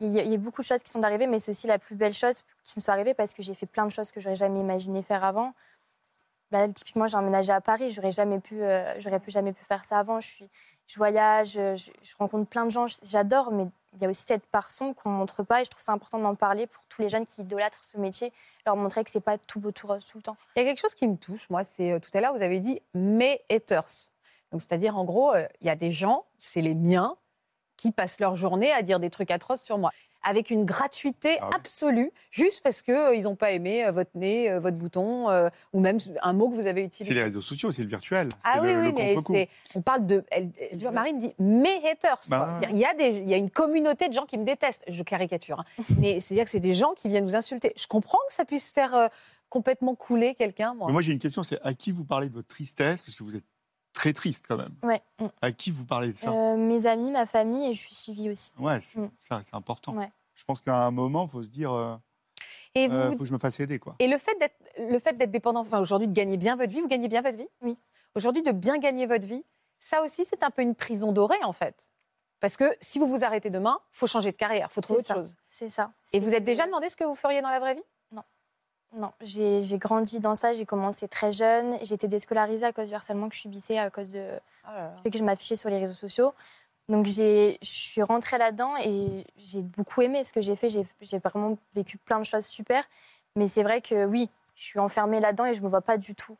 il y, a, beaucoup de choses qui sont arrivées, mais c'est aussi la plus belle chose qui me soit arrivée parce que j'ai fait plein de choses que j'aurais jamais imaginé faire avant. Bah, typiquement, j'ai emménagé à Paris, j'aurais jamais pu, euh, j'aurais plus jamais pu faire ça avant. Je suis, je voyage, je, rencontre plein de gens, j'adore, mais il y a aussi cette part sombre qu'on montre pas et je trouve ça important d'en parler pour tous les jeunes qui idolâtrent ce métier, leur montrer que c'est pas tout beau tout rose tout le temps. Il y a quelque chose qui me touche, moi, c'est euh, tout à l'heure vous avez dit mes haters. Donc c'est-à-dire en gros, euh, il y a des gens, c'est les miens, qui passent leur journée à dire des trucs atroces sur moi avec une gratuité ah absolue, juste parce qu'ils euh, n'ont pas aimé euh, votre nez, euh, votre bouton, ou même un mot que vous avez utilisé. C'est les réseaux sociaux, c'est le virtuel. Ah oui, oui, mais on parle de. Elle, Marine dit mes haters. Bah il, y a des, il y a une communauté de gens qui me détestent. Je caricature. Hein. mais c'est-à-dire que c'est des gens qui viennent vous insulter. Je comprends que ça puisse faire complètement couler quelqu'un. Moi, moi j'ai une question c'est à qui vous parlez de votre tristesse Parce que vous êtes très triste quand même. Ouais. Mm. À qui vous parlez de ça euh, Mes amis, ma famille, et je suis suivie aussi. Ouais, c'est mm. c'est important. Je pense qu'à un moment, il faut se dire. Euh, et vous, euh, faut que je me fasse aider, quoi. Et le fait d'être, le fait d'être dépendant, enfin aujourd'hui de gagner bien votre vie, vous gagnez bien votre vie? Oui. Aujourd'hui de bien gagner votre vie, ça aussi c'est un peu une prison dorée en fait. Parce que si vous vous arrêtez demain, faut changer de carrière, faut trouver autre chose. C'est ça. Et vous êtes déjà demandé ce que vous feriez dans la vraie vie? Non, j'ai grandi dans ça, j'ai commencé très jeune. J'ai été déscolarisée à cause du harcèlement que je subissais, à cause de, oh du fait que je m'affichais sur les réseaux sociaux. Donc je suis rentrée là-dedans et j'ai beaucoup aimé ce que j'ai fait. J'ai vraiment vécu plein de choses super. Mais c'est vrai que oui, je suis enfermée là-dedans et je ne me vois pas du tout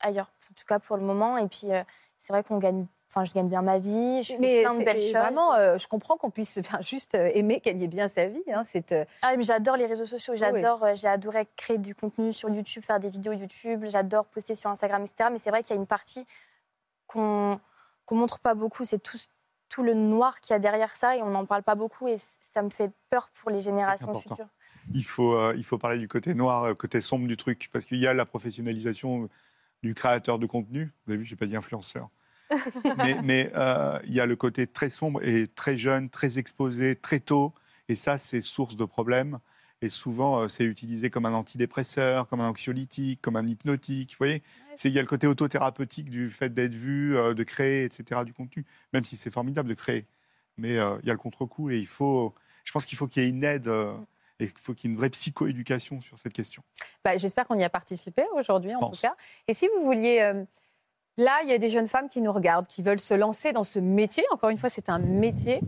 ailleurs, en tout cas pour le moment. Et puis euh, c'est vrai qu'on gagne Enfin, je gagne bien ma vie, je fais plein de belles choses. Vraiment, euh, je comprends qu'on puisse juste euh, aimer gagner bien sa vie. Hein, euh, Ah, mais j'adore les réseaux sociaux. J'adore, j'ai adoré créer du contenu sur YouTube, faire des vidéos YouTube. J'adore poster sur Instagram, etc. Mais c'est vrai qu'il y a une partie qu'on qu'on montre pas beaucoup. C'est tout, tout le noir qu'il y a derrière ça et on n'en parle pas beaucoup. Et ça me fait peur pour les générations futures. Il faut, il faut parler du côté noir, côté sombre du truc, parce qu'il y a la professionnalisation du créateur de contenu. Vous avez vu, j'ai pas dit influenceur mais euh, il y a le côté très sombre et très jeune, très exposé, très tôt. Et ça, c'est source de problèmes. Et souvent, euh, c'est utilisé comme un antidépresseur, comme un anxiolytique, comme un hypnotique. Vous voyez Il y a le côté autothérapeutique du fait d'être vu, euh, de créer, etc., du contenu, même si c'est formidable de créer. Mais il y a le contre-coup et il faut, je pense qu'il faut qu'il y ait une aide. et il faut qu'il y ait une vraie psychoéducation sur cette question. Bah, J'espère qu'on y a participé aujourd'hui, en tout cas. Et si vous vouliez Là, il y a des jeunes femmes qui nous regardent, qui veulent se lancer dans ce métier. Encore une fois, c'est un métier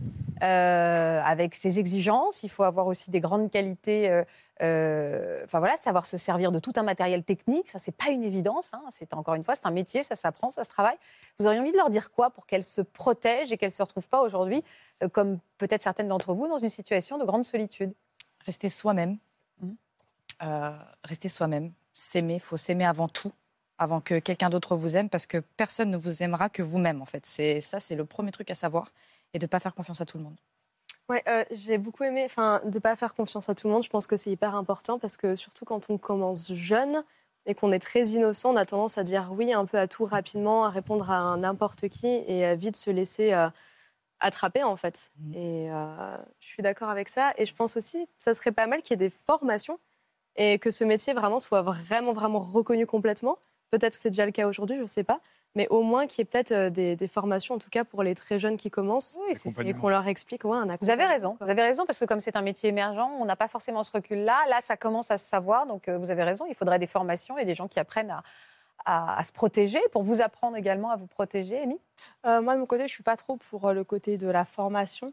euh, avec ses exigences. Il faut avoir aussi des grandes qualités. Euh, euh, enfin voilà, savoir se servir de tout un matériel technique. Enfin, c'est pas une évidence. Hein. C'est encore une fois, c'est un métier, ça s'apprend, ça se travaille. Vous auriez envie de leur dire quoi pour qu'elles se protègent et qu'elles se retrouvent pas aujourd'hui, comme peut-être certaines d'entre vous, dans une situation de grande solitude? Rester soi-même. Mmh. rester soi-même. S'aimer. Il faut s'aimer avant tout avant que quelqu'un d'autre vous aime, parce que personne ne vous aimera que vous-même, en fait. C'est ça, c'est le premier truc à savoir, et de ne pas faire confiance à tout le monde. Ouais, euh, j'ai beaucoup aimé, enfin, de pas faire confiance à tout le monde. Je pense que c'est hyper important parce que surtout quand on commence jeune et qu'on est très innocent, on a tendance à dire oui un peu à tout rapidement, à répondre à n'importe qui et à vite se laisser euh, attraper en fait. Mmh. Et euh, je suis d'accord avec ça. Et je pense aussi, ça serait pas mal qu'il y ait des formations et que ce métier vraiment soit vraiment, vraiment reconnu complètement. Peut-être que c'est déjà le cas aujourd'hui, je ne sais pas. Mais au moins qu'il y ait peut-être euh, des, des, formations, en tout cas pour les très jeunes qui commencent, oui, et qu'on leur explique. Ouais, un vous avez raison, vous avez raison, parce que comme c'est un métier émergent, on n'a pas forcément ce recul-là. Là, ça commence à se savoir, donc euh, vous avez raison, il faudrait des formations et des gens qui apprennent à, à, à se protéger, pour vous apprendre également à vous protéger, Amy euh, Moi, de mon côté, je ne suis pas trop pour le côté de la formation.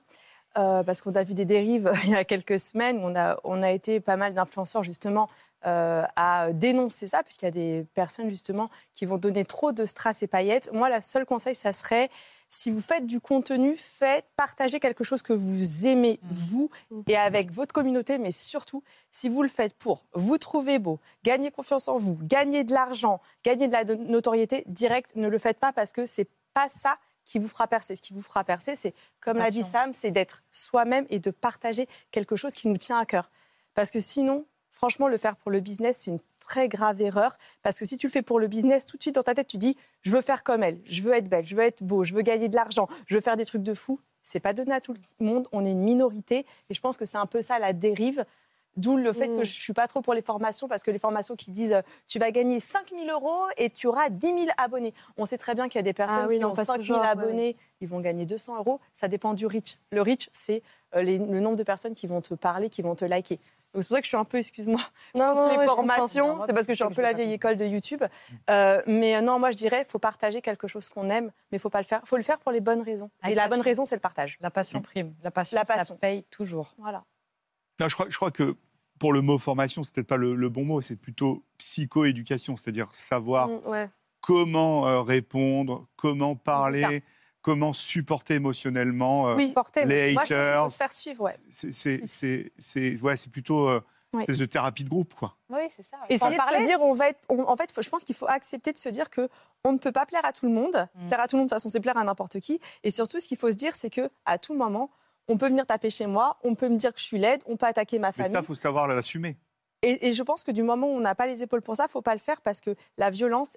Euh, parce qu'on a vu des dérives il y a quelques semaines. On a, on a été pas mal d'influenceurs justement euh, à dénoncer ça, puisqu'il y a des personnes justement qui vont donner trop de strass et paillettes. Moi, le seul conseil, ça serait si vous faites du contenu, faites partager quelque chose que vous aimez, mmh. vous, et avec votre communauté, mais surtout, si vous le faites pour vous trouver beau, gagner confiance en vous, gagner de l'argent, gagner de la notoriété, direct, ne le faites pas parce que c'est pas ça qui vous fera percer. Ce qui vous fera percer, c'est, comme l'a dit Sam, c'est d'être soi-même et de partager quelque chose qui nous tient à cœur. Parce que sinon, franchement, le faire pour le business, c'est une très grave erreur. Parce que si tu le fais pour le business, tout de suite dans ta tête, tu dis je veux faire comme elle, je veux être belle, je veux être beau, je veux gagner de l'argent, je veux faire des trucs de fou. C'est pas donné à tout le monde. On est une minorité. Et je pense que c'est un peu ça la dérive. D'où le fait que mm. je ne suis pas trop pour les formations, parce que les formations qui disent tu vas gagner 5 000 euros et tu auras 10 000 abonnés. On sait très bien qu'il y a des personnes ah qui ont 5 000 abonnés, ils vont gagner 200 euros. Ça dépend du reach. Le reach, c'est euh, le nombre de personnes qui vont te parler, qui vont te liker. C'est pour ça que je suis un peu, excuse-moi, non, les formations. C'est parce que je suis un peu la vieille école de YouTube. Euh, mais euh, non, moi je dirais, il faut partager quelque chose qu'on aime, mais il faut pas le faire. Il faut le faire pour les bonnes raisons. et la bonne raison, c'est le partage. La passion prime. La passion, la passion. ça paye toujours. Voilà. Je, crois, je crois que pour le mot formation, c'est peut-être pas le, bon mot, c'est plutôt psycho-éducation, c'est-à-dire savoir mm, comment euh, répondre, comment parler, comment supporter émotionnellement euh, les haters. Moi, je se faire suivre, ouais. C'est ouais, plutôt euh, une de thérapie de groupe, quoi. Oui, c'est ça. Essayer de se dire, on va être, en fait, je pense qu'il faut accepter de se dire que on ne peut pas plaire à tout le monde. Mm. Plaire à tout le monde, de toute façon, c'est plaire à n'importe qui. Et surtout, ce qu'il faut se dire, c'est que à tout moment, on peut venir taper chez moi, on peut me dire que je suis laide, on peut attaquer ma famille. Mais ça, il faut savoir l'assumer. Et, je pense que du moment où on n'a pas les épaules pour ça, il ne faut pas le faire parce que la violence,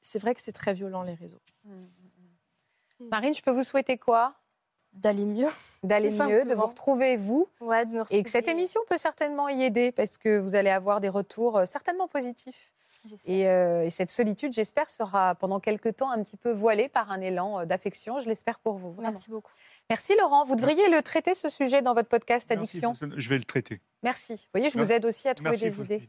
c'est vrai que c'est très violent, les réseaux. Mmh. Marine, je peux vous souhaiter quoi? D'aller mieux. D'aller mieux, de vous retrouver vous. Ouais, de me retrouver. Et que cette émission peut certainement y aider parce que vous allez avoir des retours euh, certainement positifs. Euh, et, cette solitude, j'espère, sera pendant quelques temps un petit peu voilée par un élan euh, d'affection. Je l'espère pour vous. Merci beaucoup. Merci Laurent. Vous devriez le traiter ce sujet dans votre podcast Addiction. je vais le traiter. Merci. Vous voyez, je vous aide aussi à trouver des idées.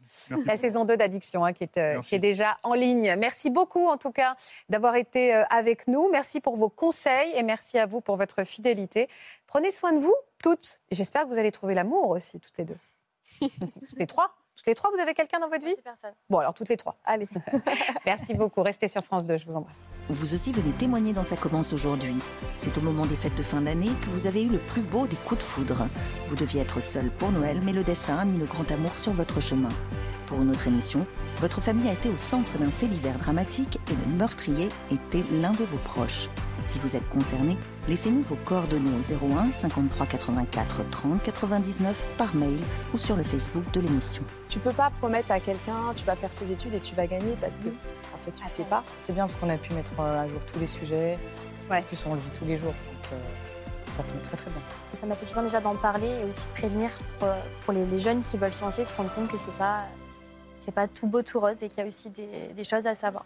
La saison 2 d'Addiction hein, qui, est, euh, qui, est, déjà en ligne. Merci beaucoup en tout cas d'avoir été euh, avec nous. Merci pour vos conseils et merci à vous pour votre fidélité. Prenez soin de vous toutes. J'espère que vous allez trouver l'amour aussi, toutes les deux. toutes les trois. Toutes les trois, vous avez quelqu'un dans votre vie Personne. Bon, alors toutes les trois. Allez. Merci beaucoup. Restez sur France 2. Je vous embrasse. Vous aussi venez témoigner dans Ça commence aujourd'hui. C'est au moment des fêtes de fin d'année que vous avez eu le plus beau des coups de foudre. Vous deviez être seul pour Noël, mais le destin a mis le grand amour sur votre chemin. Pour une autre émission, votre famille a été au centre d'un fait divers dramatique et le meurtrier était l'un de vos proches. Si vous êtes concerné, laissez-nous vos coordonnées au 01 53 84 30 99 par mail ou sur le Facebook de l'émission. Tu peux pas promettre à quelqu'un tu vas faire ses études et tu vas gagner parce que en fait tu sais pas. C'est bien parce qu'on a pu mettre euh, à jour tous les sujets. Ouais. En plus on le vit tous les jours. Donc, euh, ça tombe très très bien. Ça m'a fait du bien déjà d'en parler et aussi de prévenir pour, pour les, les, jeunes qui veulent se lancer, se rendre compte que c'est pas c'est pas tout beau tout rose et qu'il y a aussi des, des choses à savoir.